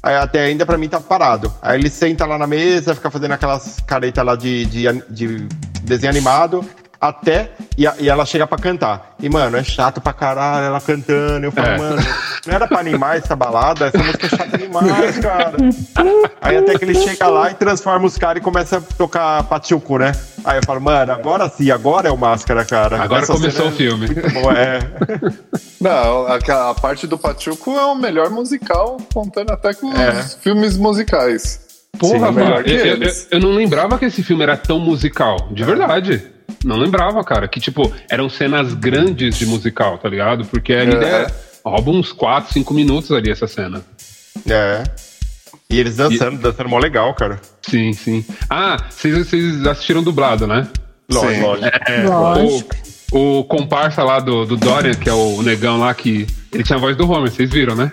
Aí até ainda pra mim tá parado. Aí ele senta lá na mesa, fica fazendo aquelas caretas lá de, de, de desenho animado. Até e, a- e ela chega pra cantar. E, mano, é chato pra caralho ela cantando. Eu falo, É. mano, não era pra animar essa balada? Essa música é chata demais, cara. Aí até que ele chega lá e transforma os caras e começa a tocar pachuco, né? Aí eu falo, mano, agora sim, agora é o máscara, cara. Agora Essa começou o filme. É muito boa, é. Não, a, a parte do Pachuco é o melhor musical, contando até com É. os filmes musicais. Porra, Sim, melhor mano, eu, eu, eu não lembrava que esse filme era tão musical, de verdade. Não lembrava, cara, que tipo, eram cenas grandes de musical, tá ligado? Porque É. é, rouba uns 4, 5 minutos ali essa cena. É. E eles dançando, dançando mó legal, cara. Sim, sim. Ah, vocês, vocês assistiram dublado, né? Sim. Lógico. O, o comparsa lá do, do Dorian, que é o negão lá, que ele tinha a voz do Homer, vocês viram, né?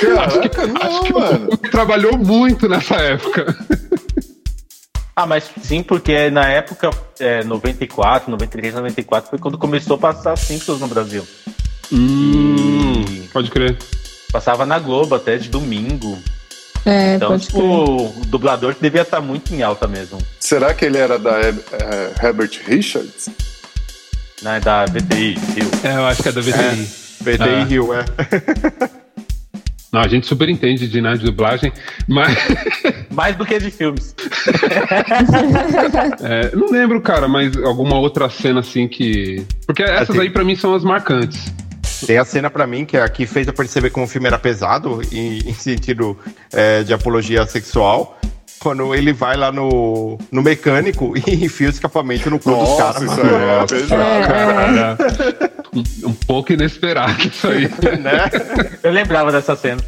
Caraca, não, Acho que o. Homer trabalhou muito nessa época. Ah, mas sim, porque na época, é, 94, 93, 94, foi quando começou a passar Simpsons no Brasil. Hum, E pode crer. passava na Globo até de domingo. É, Então, pode tipo, crer. o dublador devia estar muito em alta mesmo. Será que ele era da eh, Herbert Richards? Né, da VTI, viu? É, eu acho que é da VTI. VTI Ah. Rio, é. Não, a gente super entende de, né, de dublagem, mas Mais do que de filmes. é, não lembro, cara, mas alguma outra cena assim que. Porque essas Assim. aí pra mim são as marcantes. Tem a cena pra mim que é a que fez eu perceber como o filme era pesado, em, em sentido é, de apologia sexual. Quando ele vai lá no, no mecânico e enfia o escapamento no cu dos Nossa, caras. isso é Nossa, pesado. cara. Um, um pouco inesperado isso aí. né? Eu lembrava dessa cena.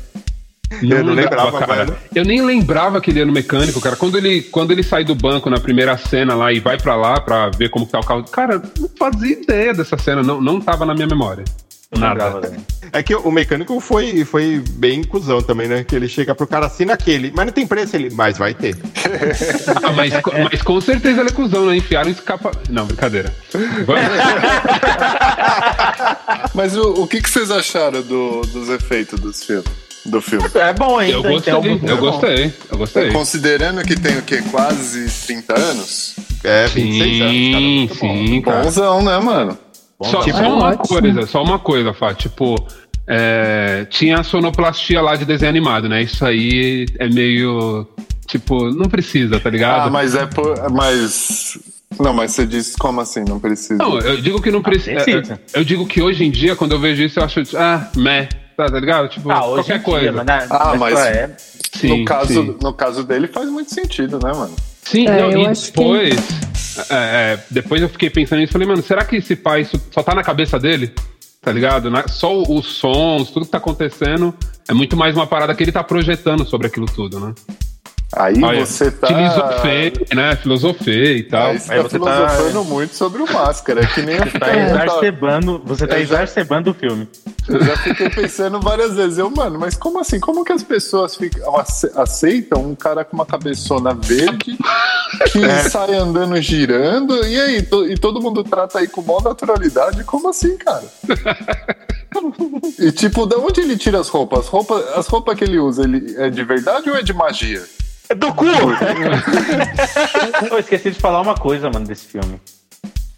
Eu não lembrava, cara. mano. Eu nem lembrava que ele ia no mecânico, cara. Quando ele, quando ele sai do banco na primeira cena lá e vai pra lá pra ver como que tá o carro. Cara, não fazia ideia dessa cena, não, não tava na minha memória. Nada. É que o mecânico foi, foi bem cuzão também, né? Que ele chega pro cara assim naquele, mas não tem preço ele, mas vai ter. Ah, mas, mas com certeza ele é cuzão, né? Enfiaram escapa. Não, brincadeira. Mas o, o que, que vocês acharam do- dos efeitos dos filmes, do filme? É bom ainda. Eu gostei, então, eu gostei, eu gostei. Considerando que tem o quê? Quase 30 anos? É, 26 anos, cara. Sim, bom. sim, cara. Bonzão, né, mano? Só, Tipo, só é uma ótimo. coisa, só uma coisa, Fá. Tipo, é, tinha a sonoplastia lá de desenho animado, né? Isso aí é meio. Tipo, não precisa, tá ligado? Ah, mas é por. Mas. Não, mas você diz como assim? Não precisa. Não, eu digo que não precisa. precisa. Eu, eu digo que hoje em dia, quando eu vejo isso, eu acho, ah, meh, tá, tá ligado? Tipo, Ah, qualquer em dia, coisa. mas na, Ah, mas- época- Sim, no, caso, sim. no caso dele faz muito sentido, né, mano? Sim, É, não, e acho que- depois. é, é, depois eu fiquei pensando nisso e falei, mano, será que esse pai isso só tá na cabeça dele? Tá ligado? Só os sons, tudo que tá acontecendo é muito mais uma parada que ele tá projetando sobre aquilo tudo, né? Aí Olha, você tá. Filosofei, né? Filosofei e tal. Aí você Aí tá você tá- filosofando muito sobre o máscara. É que nem eu, Tá eu, exacerbando, você tá exacerbando o filme. eu já fiquei pensando várias vezes. Eu, mano, mas como assim? Como que as pessoas ficam, ace- aceitam um cara com uma cabeçona verde que sai andando girando? E aí? To- e todo mundo trata aí com maior naturalidade? Como assim, cara? E tipo, da onde ele tira as roupas? As roupas, as roupas que ele usa, ele é de verdade ou é de magia? É do cu! Eu esqueci de falar uma coisa, mano, desse filme.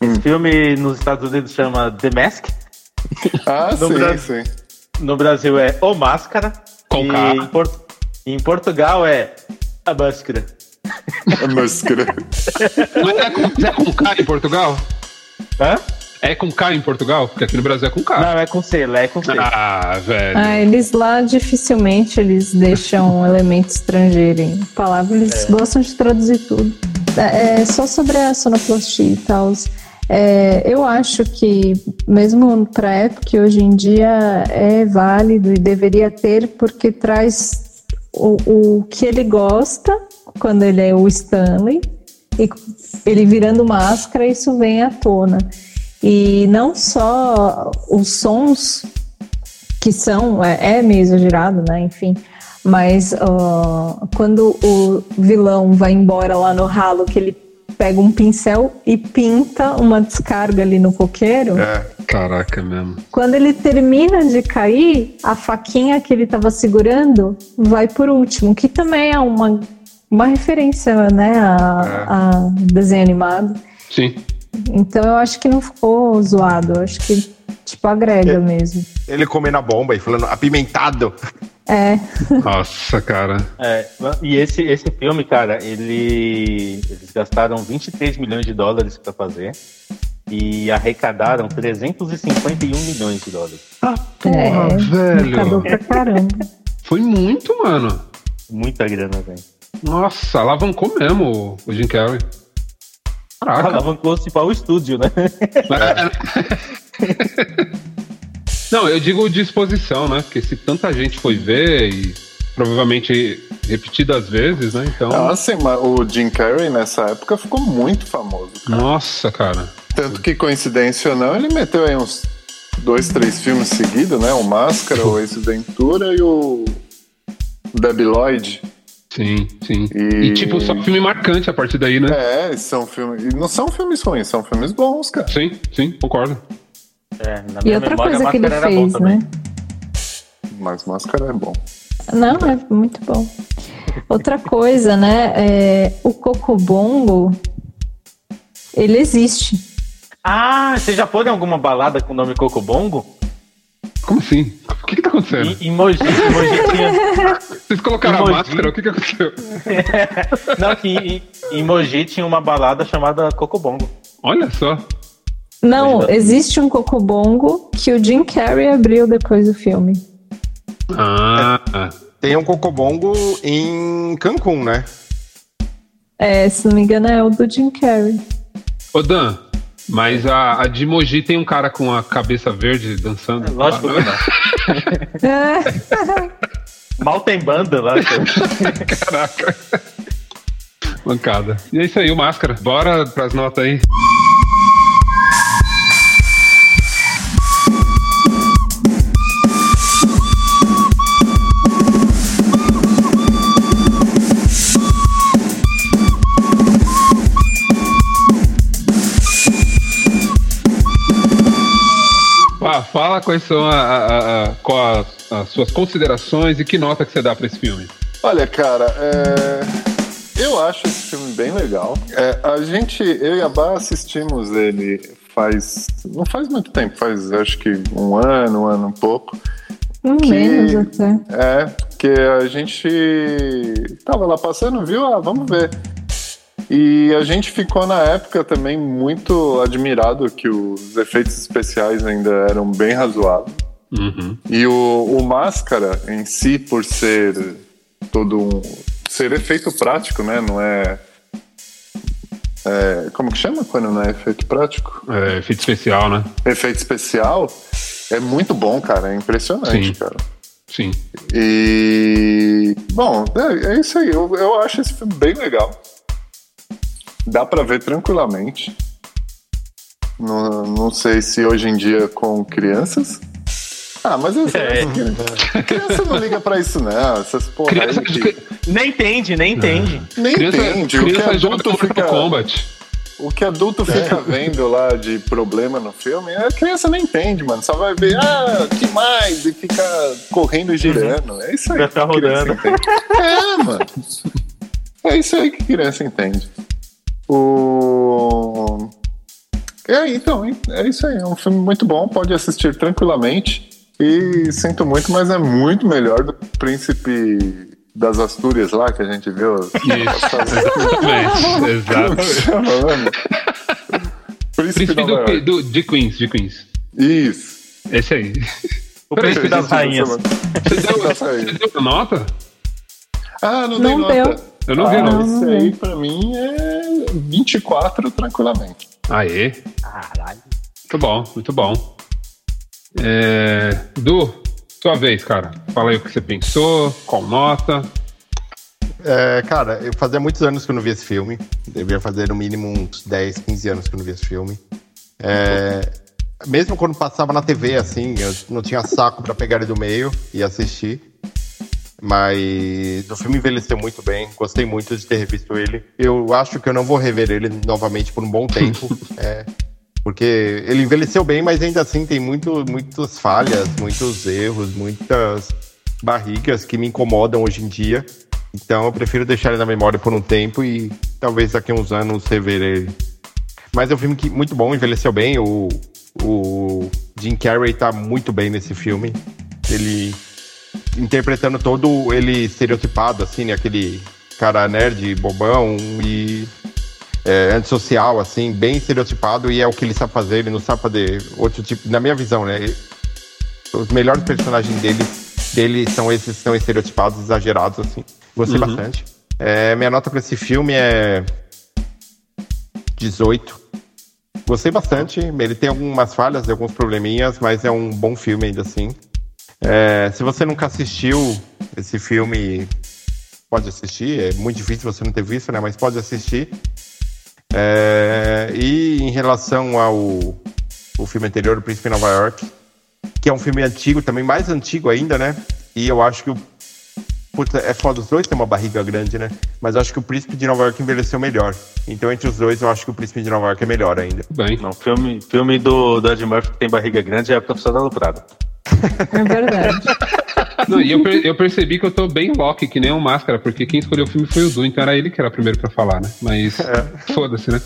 Esse filme nos Estados Unidos chama The Mask. Ah, No sim, Brasil. sim. No Brasil é O Máscara. Com e K. em, Por- em Portugal é A Máscara. A máscara. Mas é com, é com K em Portugal? Hã? É com K em Portugal? Porque aqui no Brasil é com K. Não, é com C, lá é com C. Ah, velho. Ah, eles lá dificilmente eles deixam um elemento estrangeiro em palavra, eles gostam de traduzir tudo. É, é, só sobre a sonoplastia e tal. é, eu acho que, mesmo para época, hoje em dia é válido e deveria ter, porque traz o, o que ele gosta quando ele é o Stanley, e ele virando máscara, isso vem à tona. E não só os sons que são, é, é meio exagerado, né? Enfim. Mas ó, quando o vilão vai embora lá no ralo, que ele pega um pincel e pinta uma descarga ali no coqueiro, É. Caraca mesmo. quando ele termina de cair, a faquinha que ele estava segurando vai por último, que também é uma, uma referência, né, a, a desenho animado. Sim. Então eu acho que não ficou zoado, eu acho que tipo agrega mesmo. Ele comendo a bomba e falando apimentado. É, Nossa, cara. É, e esse, esse filme, cara, ele, eles gastaram 23 milhões de dólares pra fazer e arrecadaram 351 milhões de dólares. Ah, porra, é, velho. pra caramba. Foi muito, mano. Muita grana, velho. Nossa, alavancou mesmo o Jim Carrey. Caraca. Alavancou-se para o estúdio, né? Não, eu digo disposição, né? Porque se tanta gente foi ver e provavelmente repetidas vezes, né? Então. Ah, sim, mas o Jim Carrey nessa época ficou muito famoso. Nossa, cara. Tanto que, coincidência ou não, ele meteu aí uns dois, três filmes seguidos, né? O Máscara, o Ace Ventura e o Debbie Lloyd. Sim, sim. E- E, tipo, só filme marcante a partir daí, né? É, e são filmes. E não são filmes ruins, são filmes bons, cara. Sim, sim, concordo. É, na E minha outra memória, coisa a que ele fez, né? Mas Máscara é bom. Não, é muito bom. Outra coisa, né? é, o Cocobongo, ele existe. Ah, você já foi em alguma balada com o nome Cocobongo? Como assim? O que que acontecendo? Em, em Mogi, em Mogi tinha... Vocês colocaram a Emoji. máscara? O que que aconteceu? Não, que em, Mogi tinha uma balada chamada Cocobongo. Olha só. Não, Imagina. existe um Cocobongo que o Jim Carrey abriu depois do filme. Ah, Tem um cocobongo em Cancún, né? É, se não me engano, é o do Jim Carrey. ô Dan, mas a, a de Mogi tem um cara com a cabeça verde dançando. Lógico que não. É, Mal tem banda lá. cara. Caraca. Mancada. E é isso aí, o máscara. Bora pras notas aí. Fala quais são a- a- a- qual as, as suas considerações e que nota que você dá pra esse filme. Olha, cara, é, eu acho esse filme bem legal. É, a gente, eu e a Bá assistimos ele faz. Não faz muito tempo, faz acho que um ano, um ano e pouco. um Que- menos até. É, porque a gente tava lá passando, viu? Ah, vamos ver. E a gente ficou na época também muito admirado que os efeitos especiais ainda eram bem razoáveis. Uhum. E o, o Máscara em si, por ser todo um. ser efeito prático, né? Não é. é, como que chama quando não é efeito prático? É, efeito especial, né? Efeito especial é muito bom, cara. É impressionante, Sim. cara. Sim. E. Bom, é, é isso aí. Eu, eu acho esse filme bem legal. Dá pra ver tranquilamente. Não, não sei se hoje em dia com crianças. Ah, mas eu sei. É. Criança, criança não liga pra isso, não. Essas porra aí Criança, que Nem entende, nem entende. nem criança, entende. O que criança adulto fica. Kombat. O que adulto fica vendo lá de problema no filme, a criança não entende, mano. Só vai ver, ah, que mais? E fica correndo e girando. É isso aí. Que criança rodando. É, mano. É isso aí que criança entende. O. É, então, hein? é isso aí. É um filme muito bom, pode assistir tranquilamente. E sinto muito, mas é muito melhor do Príncipe das Astúrias lá que a gente viu. Isso, exatamente. Exato. Mano? Príncipe, Príncipe do, do- de Queens, de Queens. Isso. Esse aí. O príncipe das rainhas. Você deu, você deu nota? Ah, não, Não nota. deu. Eu não vi, ah, não. Esse aí, pra mim, é 24 tranquilamente. Aê. Caralho. Muito bom, muito bom. É, Du, sua vez, cara. Fala aí o que você pensou, qual nota. É, cara, eu fazia muitos anos que eu não vi esse filme. Devia fazer no mínimo uns 10, 15 anos que eu não vi esse filme. É, mesmo quando passava na TV, assim, eu não tinha saco pra pegar ele do meio e assistir. Mas o filme envelheceu muito bem, gostei muito de ter revisto ele. Eu acho que eu não vou rever ele novamente por um bom tempo. é, porque ele envelheceu bem, mas ainda assim tem muito, muitas falhas, muitos erros, muitas barrigas que me incomodam hoje em dia. Então eu prefiro deixar ele na memória por um tempo e talvez daqui a uns anos rever ele. Mas é um filme que muito bom, envelheceu bem. O, o Jim Carrey tá muito bem nesse filme. Ele interpretando todo ele estereotipado, assim, né? Aquele cara nerd, bobão e é, antissocial, assim, bem estereotipado, e é o que ele sabe fazer, ele não sabe fazer outro tipo, na minha visão, né? Os melhores personagens dele, dele são esses são estereotipados, exagerados, assim. Gostei Uhum. bastante. É, minha nota pra esse filme é 18. Gostei bastante. Ele tem algumas falhas, alguns probleminhas, mas é um bom filme ainda assim. É, se você nunca assistiu esse filme, pode assistir. É muito difícil você não ter visto, né? Mas pode assistir. É, e em relação ao o filme anterior, O Príncipe em Nova York, que é um filme antigo, também mais antigo ainda, né? E eu acho que o. Puta, é foda, os dois têm uma barriga grande, né? Mas eu acho que o Príncipe de Nova York envelheceu melhor. Então, entre os dois, eu acho que o Príncipe de Nova York é melhor ainda. Bem. Não, filme, filme do, do Ed Murphy que tem barriga grande é a profissão da Loprada. É verdade. Não, e eu, per- eu percebi que eu tô bem Loki, que nem o Máscara, porque quem escolheu o filme foi o Du, então era ele que era o primeiro pra falar, né? Mas foda-se, né?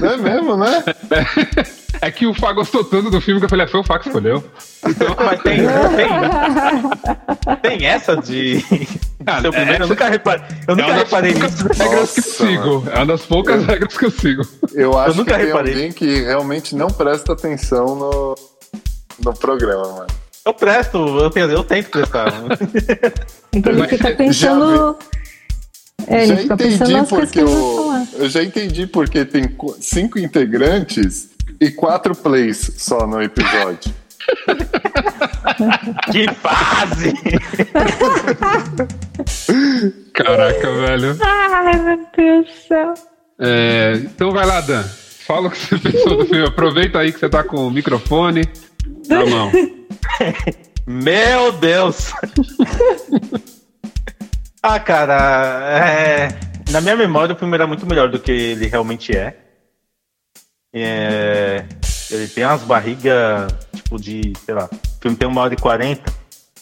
Não é mesmo, né? É que o Fá gostou tanto do filme que eu falei, ah, foi o Fá que escolheu. Então, Mas tem, tem, tem essa de. Ah, Seu primeiro, essa- eu nunca reparei, eu é nunca uma das reparei poucas nisso. regras que eu sigo. É uma das poucas regras que eu sigo. Eu acho nunca que tem reparei. alguém que realmente não presta atenção no, no programa, mano. Eu presto, eu, tenho, eu tento prestar. Ele fica pensando. É, ele já fica pensando nas coisas que porque falar. eu já entendi porque tem cinco integrantes e quatro plays só no episódio. que fase! Caraca, velho. Ai, meu Deus do céu. É, então vai lá, Dan. Fala o que você pensou do filme. Aproveita aí que você tá com o microfone na mão. Meu Deus! ah, cara, é, na minha memória o filme era muito melhor do que ele realmente é. É, Ele tem umas barrigas, tipo, de, sei lá, o filme tem uma hora e quarenta,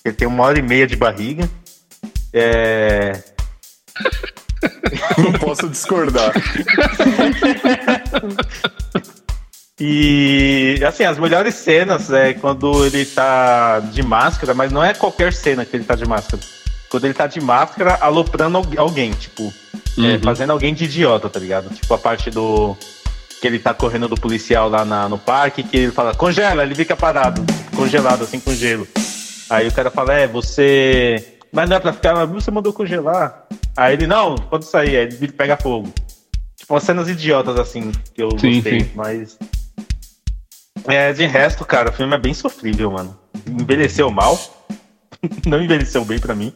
ele tem uma hora e meia de barriga. É, Não posso discordar. E assim, as melhores cenas é quando ele tá de máscara, mas não é qualquer cena que ele tá de máscara. Quando ele tá de máscara aloprando al- alguém, tipo, é, Uhum. fazendo alguém de idiota, tá ligado? Tipo a parte do. Que ele tá correndo do policial lá na- no parque, que ele fala, congela, ele fica parado, congelado, assim, com gelo. Aí o cara fala, é, você. Mas não é pra ficar, mas você mandou congelar. Aí ele, não, pode sair, aí ele pega fogo. Tipo, umas cenas idiotas, assim, que eu Sim, gostei, sim. mas. É, de resto, cara, o filme é bem sofrível, mano. Envelheceu mal. Não envelheceu bem pra mim.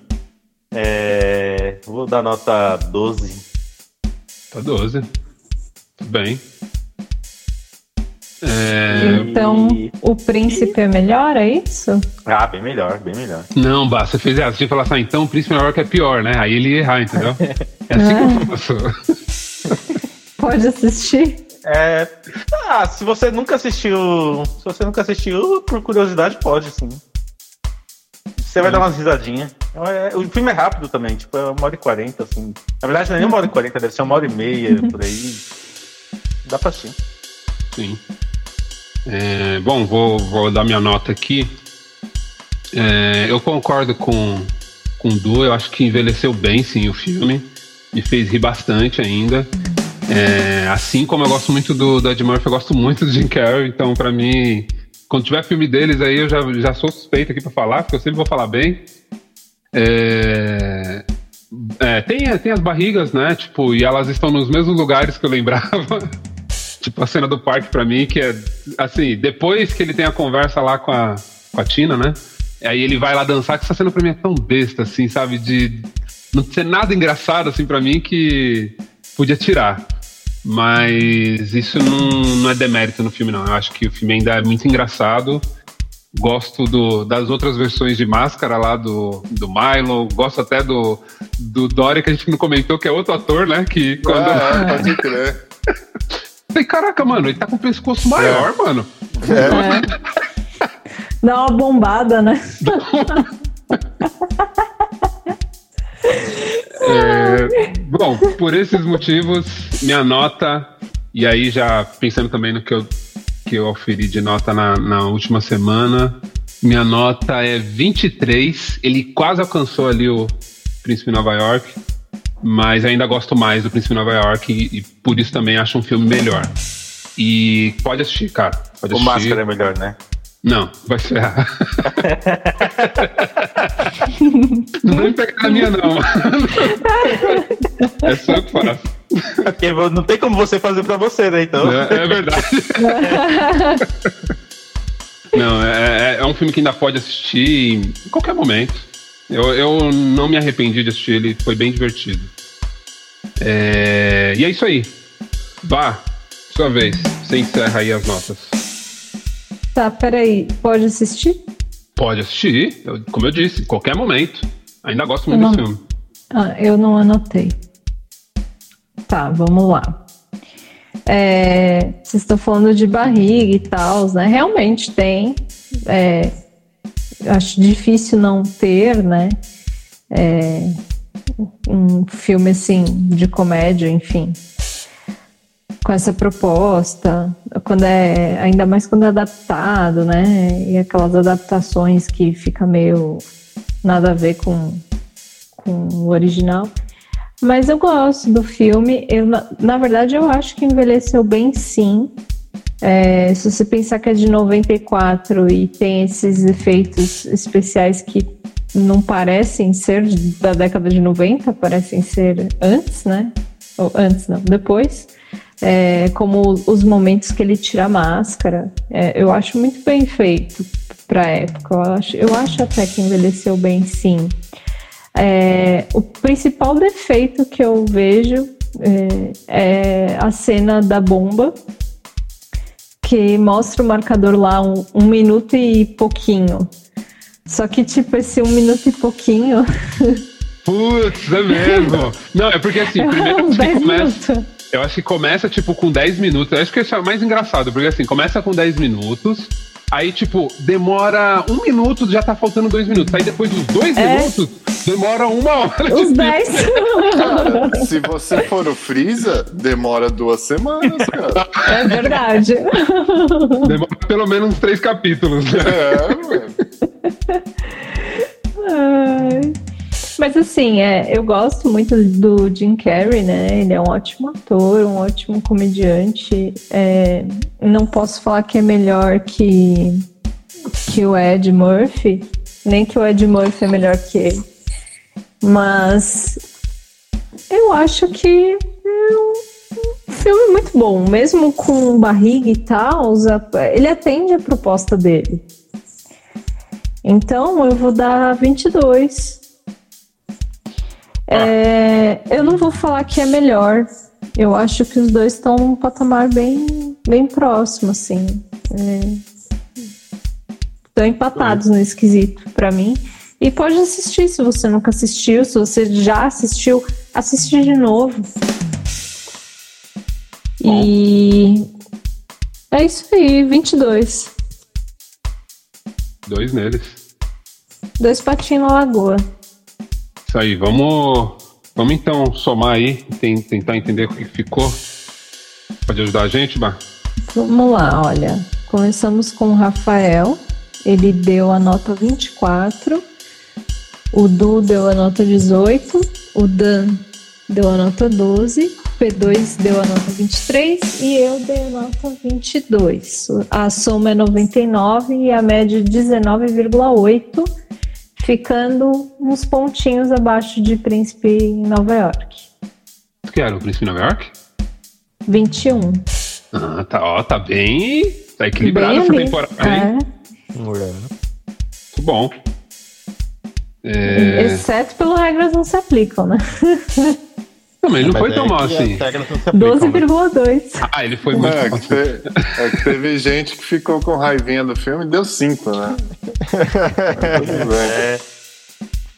É, vou dar nota 12. Tá 12. Tudo bem. É, Então, o príncipe é melhor, é isso? Ah, bem melhor, bem melhor. Não, Bah, você fez tinha que falar assim, ah, então o Príncipe Nova York é pior, né? Aí ele ia errar, entendeu? É assim que eu faço. Pode assistir? É, ah, se você nunca assistiu. Se você nunca assistiu, por curiosidade, pode, sim. Você vai dar umas risadinhas. É, o filme é rápido também, tipo, é uma hora e quarenta, assim. Na verdade, não é nem uma hora e quarenta, deve ser uma hora e meia, por aí. Dá pra assistir. Sim. É, bom, vou, vou dar minha nota aqui. É, eu concordo com, com o Du, eu acho que envelheceu bem, sim, o filme. Me fez rir bastante ainda. É, assim como eu gosto muito do, do Ed Murphy, eu gosto muito do Jim Carrey, então para mim, quando tiver filme deles aí, eu já, já sou suspeito aqui para falar, porque eu sempre vou falar bem. É, é, tem, tem as barrigas, né? Tipo, e elas estão nos mesmos lugares que eu lembrava. tipo, a cena do parque para mim, que é assim, depois que ele tem a conversa lá com a, com a Tina, né? Aí ele vai lá dançar, que essa cena pra mim é tão besta, assim, sabe? De não ser nada engraçado, assim, pra mim, que podia tirar. Mas isso não, não é demérito no filme, não. Eu acho que o filme ainda é muito engraçado. Gosto do, das outras versões de máscara lá do, do Milo. Gosto até do, do Dory, que a gente não comentou, que é outro ator, né? Que quando. Ah, é, pode crer. Falei, caraca, mano, ele tá com o pescoço maior, é. mano. É. Dá uma bombada, né? bom, por esses motivos, minha nota, e aí já pensando também no que eu, que eu oferi de nota na, na última semana, minha nota é 23. Ele quase alcançou ali o Príncipe Nova York, mas ainda gosto mais do Príncipe Nova York e, e por isso também acho um filme melhor. E pode assistir, cara. Pode o assistir. Máscara é melhor, né? Não, vai ser. não vem pegar na minha, não. é só eu que faço. Porque não tem como você fazer pra você, né? Então. É, é verdade. não, é, é, é, um filme que ainda pode assistir em qualquer momento. Eu, eu não me arrependi de assistir ele, foi bem divertido. É, e é isso aí. Vá, sua vez. Você encerra aí as notas. Tá, peraí. Pode assistir? Pode assistir, como eu disse, qualquer momento. Ainda gosto muito não... do filme. Ah, eu não anotei. Tá, vamos lá. É, vocês estão falando de barriga e tal, né? Realmente tem. É, acho difícil não ter, né? É, um filme assim de comédia, enfim, com essa proposta, quando é ainda mais quando é adaptado, né? E aquelas adaptações que fica meio nada a ver com, com o original. Mas eu gosto do filme. Eu, na, na verdade, eu acho que envelheceu bem sim. É, se você pensar que é de 94 e tem esses efeitos especiais que não parecem ser da década de 90, parecem ser antes, né? Ou antes, não, depois é, como os momentos que ele tira a máscara. É, eu acho muito bem feito para época. Eu acho, eu acho até que envelheceu bem, sim. É, o principal defeito que eu vejo é, é, a cena da bomba, que mostra o marcador lá um, um minuto e pouquinho. Só que, tipo, esse um minuto e pouquinho. Putz, é mesmo. Não, é porque assim, primeiro que começa. Eu acho que começa, tipo, com 10 minutos. Eu acho que isso é o mais engraçado, porque assim, começa com 10 minutos. Aí, tipo, demora um minuto, já tá faltando dois minutos. Aí depois dos dois é. minutos, demora uma hora. Os dez. Cara, se você for o Freeza, demora duas semanas, cara. É verdade. Demora pelo menos uns três capítulos. Né? É, mano. Ai. Mas assim, é, eu gosto muito do Jim Carrey, né? Ele é um ótimo ator, um ótimo comediante. É, não posso falar que é melhor que, que o Ed Murphy, nem que o Ed Murphy é melhor que ele. Mas eu acho que é um filme muito bom, mesmo com barriga e tal, ele atende a proposta dele. Então eu vou dar 22. É, eu não vou falar que é melhor. Eu acho que os dois estão num patamar bem, bem próximo, assim. Estão é, empatados no esquisito para mim. E pode assistir se você nunca assistiu, se você já assistiu, assistir de novo. E é isso aí, 22. Dois neles. Dois patinhos na lagoa. Isso aí, vamos, vamos então somar aí, tentar entender o que ficou. Pode ajudar a gente, Bar? Vamos lá, olha. Começamos com o Rafael. Ele deu a nota 24. O Du deu a nota 18. O Dan deu a nota 12. O P2 deu a nota 23. E eu dei a nota 22. A soma é 99 e a média é 19,8. Ficando uns pontinhos abaixo de Príncipe em Nova York. O que era? O Príncipe de Nova York? 21. Ah, tá, ó, tá bem. Tá equilibrado essa temporada, hein? É. Muito bom. É... Exceto pelo regras não se aplicam, né? Ele não Mas foi é tão mal que as assim. regras não se aplicam, né? 12,2. Ah, ele foi muito É mal. que, te- é que teve gente que ficou com raivinha do filme e deu 5, né?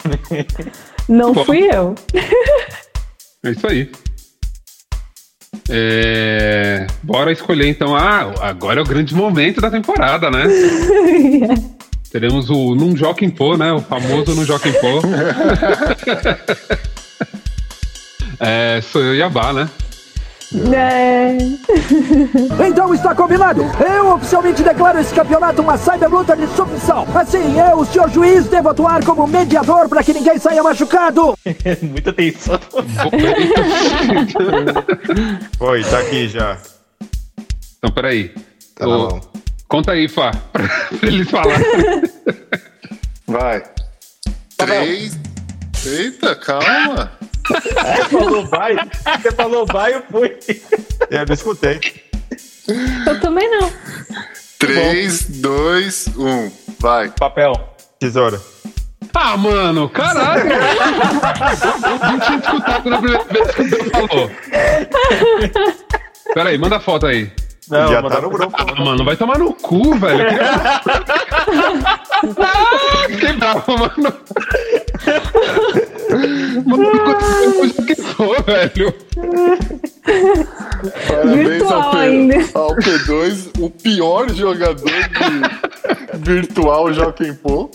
Bem. Não Bom. fui eu. É isso aí. É, Bora escolher então. Ah, agora é o grande momento da temporada, né? Teremos o Num Jockey Pô, né? O famoso Num Jockey Pô. é, sou eu e a Bá, né? É, Então está combinado. Eu oficialmente declaro esse campeonato uma cyber luta de submissão. Assim, eu, o senhor juiz, devo atuar como mediador para que ninguém saia machucado. Muita tensão. Foi, tá aqui já. Então, peraí. Tá Ô. Conta aí, Fá, pra ele falar. Vai. Três. Eita, calma. Você falou vai, você falou vai, eu fui. Eu não escutei. eu também não. 3, 2, 1. Vai. Papel. Tesoura. Ah, mano, caralho! Eu não tinha escutado na primeira vez que você falou. Peraí, manda a foto aí. Não, já tá no grupo. Ah, mano, vai tomar no cu, velho. Que- Fiquei bravo, mano. Mano, eu que for, velho. Parabéns Virtual ao, P, ainda. ao P2, o pior jogador de virtual Joaquim Pô.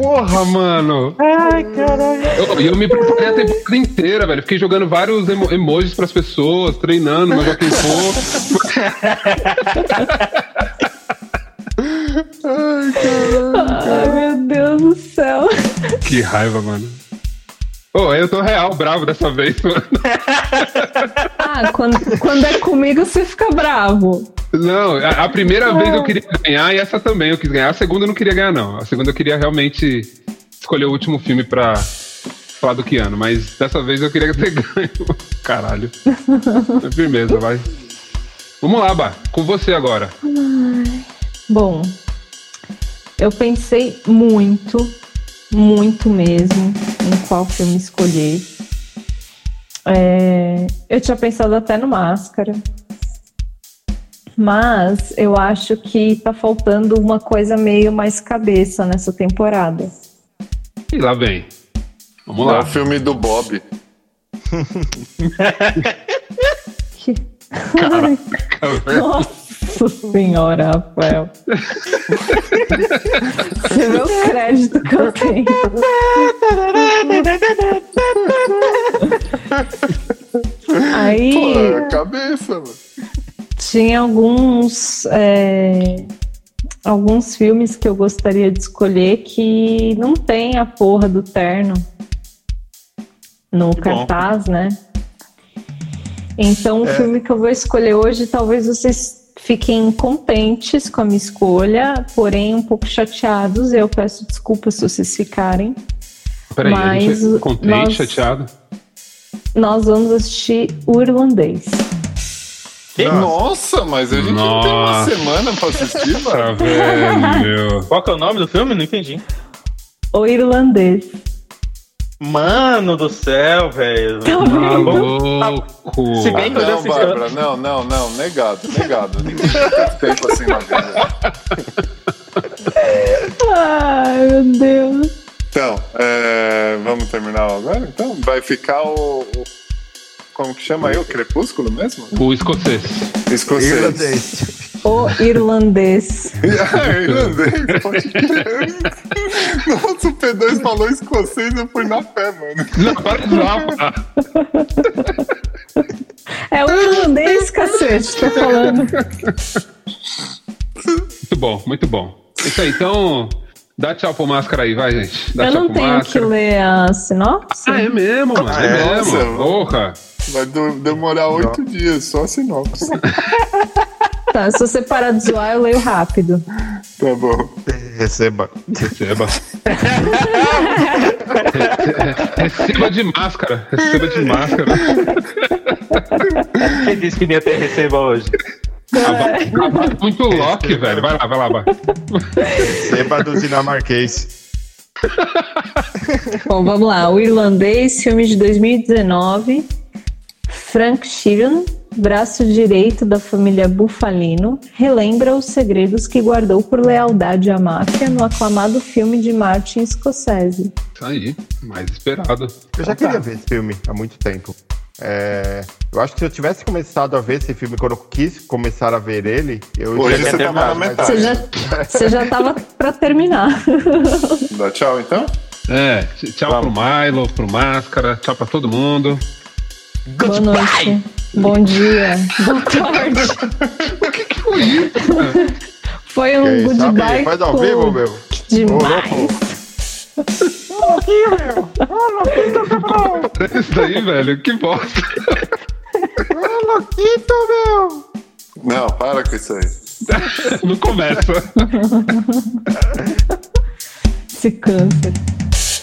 Porra, mano. Ai, caralho. Eu, eu me preparei a temporada inteira, velho. Fiquei jogando vários emo emojis pras pessoas, treinando meu Joaquim Pô. Ai, meu Deus do céu. Que raiva, mano. Ô, eu tô real bravo dessa vez, mano. Ah, quando, quando é comigo você fica bravo. Não, a, a primeira vez eu queria ganhar e essa também eu quis ganhar. A segunda eu não queria ganhar, não. A segunda eu queria realmente escolher o último filme pra falar do Keanu, mas dessa vez eu queria ter ganho. Caralho. É firmeza, vai. Vamos lá, Bah. Com você agora. Bom, eu pensei muito, muito mesmo em qual filme escolher. É, eu tinha pensado até no Máscara. Mas eu acho que tá faltando uma coisa meio mais cabeça nessa temporada. E lá vem. Vamos É lá. o filme do Bob. Que- Nossa senhora, Rafael. Você vê o crédito que eu tenho. Aí Pô, é cabeça, mano. tinha alguns é, alguns filmes que eu gostaria de escolher que não tem a porra do terno no Que bom. cartaz, né? Então o filme que eu vou escolher hoje, talvez vocês fiquem contentes com a minha escolha, porém um pouco chateados. Eu peço desculpas se vocês ficarem. Peraí, a gente Mas é contente, nós- chateado. Nós vamos assistir o irlandês. Nossa, mas a gente não tem uma Nossa. semana pra assistir, Tá velho. Qual que é o nome do filme? Não entendi. O irlandês. Mano do céu, velho. Tá Maluco. Se bem que eu já assisti. Bárbara, não, não, não, negado, negado. Ninguém tempo assim na vida. Ai, meu Deus. Então, é, vamos terminar agora? Então, vai ficar o, o Como que chama aí? O Crepúsculo mesmo? O escocês. Escocês. Irlandês. O irlandês. É, irlandês, pode crer. Nossa, o P2 falou escocês, eu fui na fé, mano. Não, para de pá. É o irlandês, cacete, tô falando. Muito bom, muito bom. Isso aí, então. Dá tchau pro máscara aí, vai, gente. Dá Eu não tenho que máscara. ler a sinopse? Ah, é mesmo, mano. Ah, é, é? mesmo. Nossa. Porra. Vai demorar oito dias, só a sinopse. Tá, se você parar de zoar, eu leio rápido. Tá bom. Receba. Receba. Receba de máscara. Receba de máscara. Quem disse que ia ter receba hoje? Muito Loki, velho. Vai lá, vai lá, vai. Receba do dinamarquês. Bom, vamos lá. O Irlandês, filme de 2019. Frank Sheeran, braço direito da família Bufalino, relembra os segredos que guardou por lealdade à máfia no aclamado filme de Martin Scorsese. Isso aí. Mais esperado. Eu já queria ver esse filme há muito tempo. É, eu acho que se eu tivesse começado a ver esse filme quando eu quis começar a ver ele, eu Hoje já você tava na metade. Você já, você já tava pra terminar. Dá tchau então? É, tchau pro Milo, pro Máscara, tchau pra todo mundo. Boa noite. Bom dia. Boa tarde. O que, que foi isso? Foi um aí, sabe, goodbye. faz ao vivo, meu. Demais. Isso daí, velho, que bosta. Não, para com isso aí. Não começa. Esse câncer.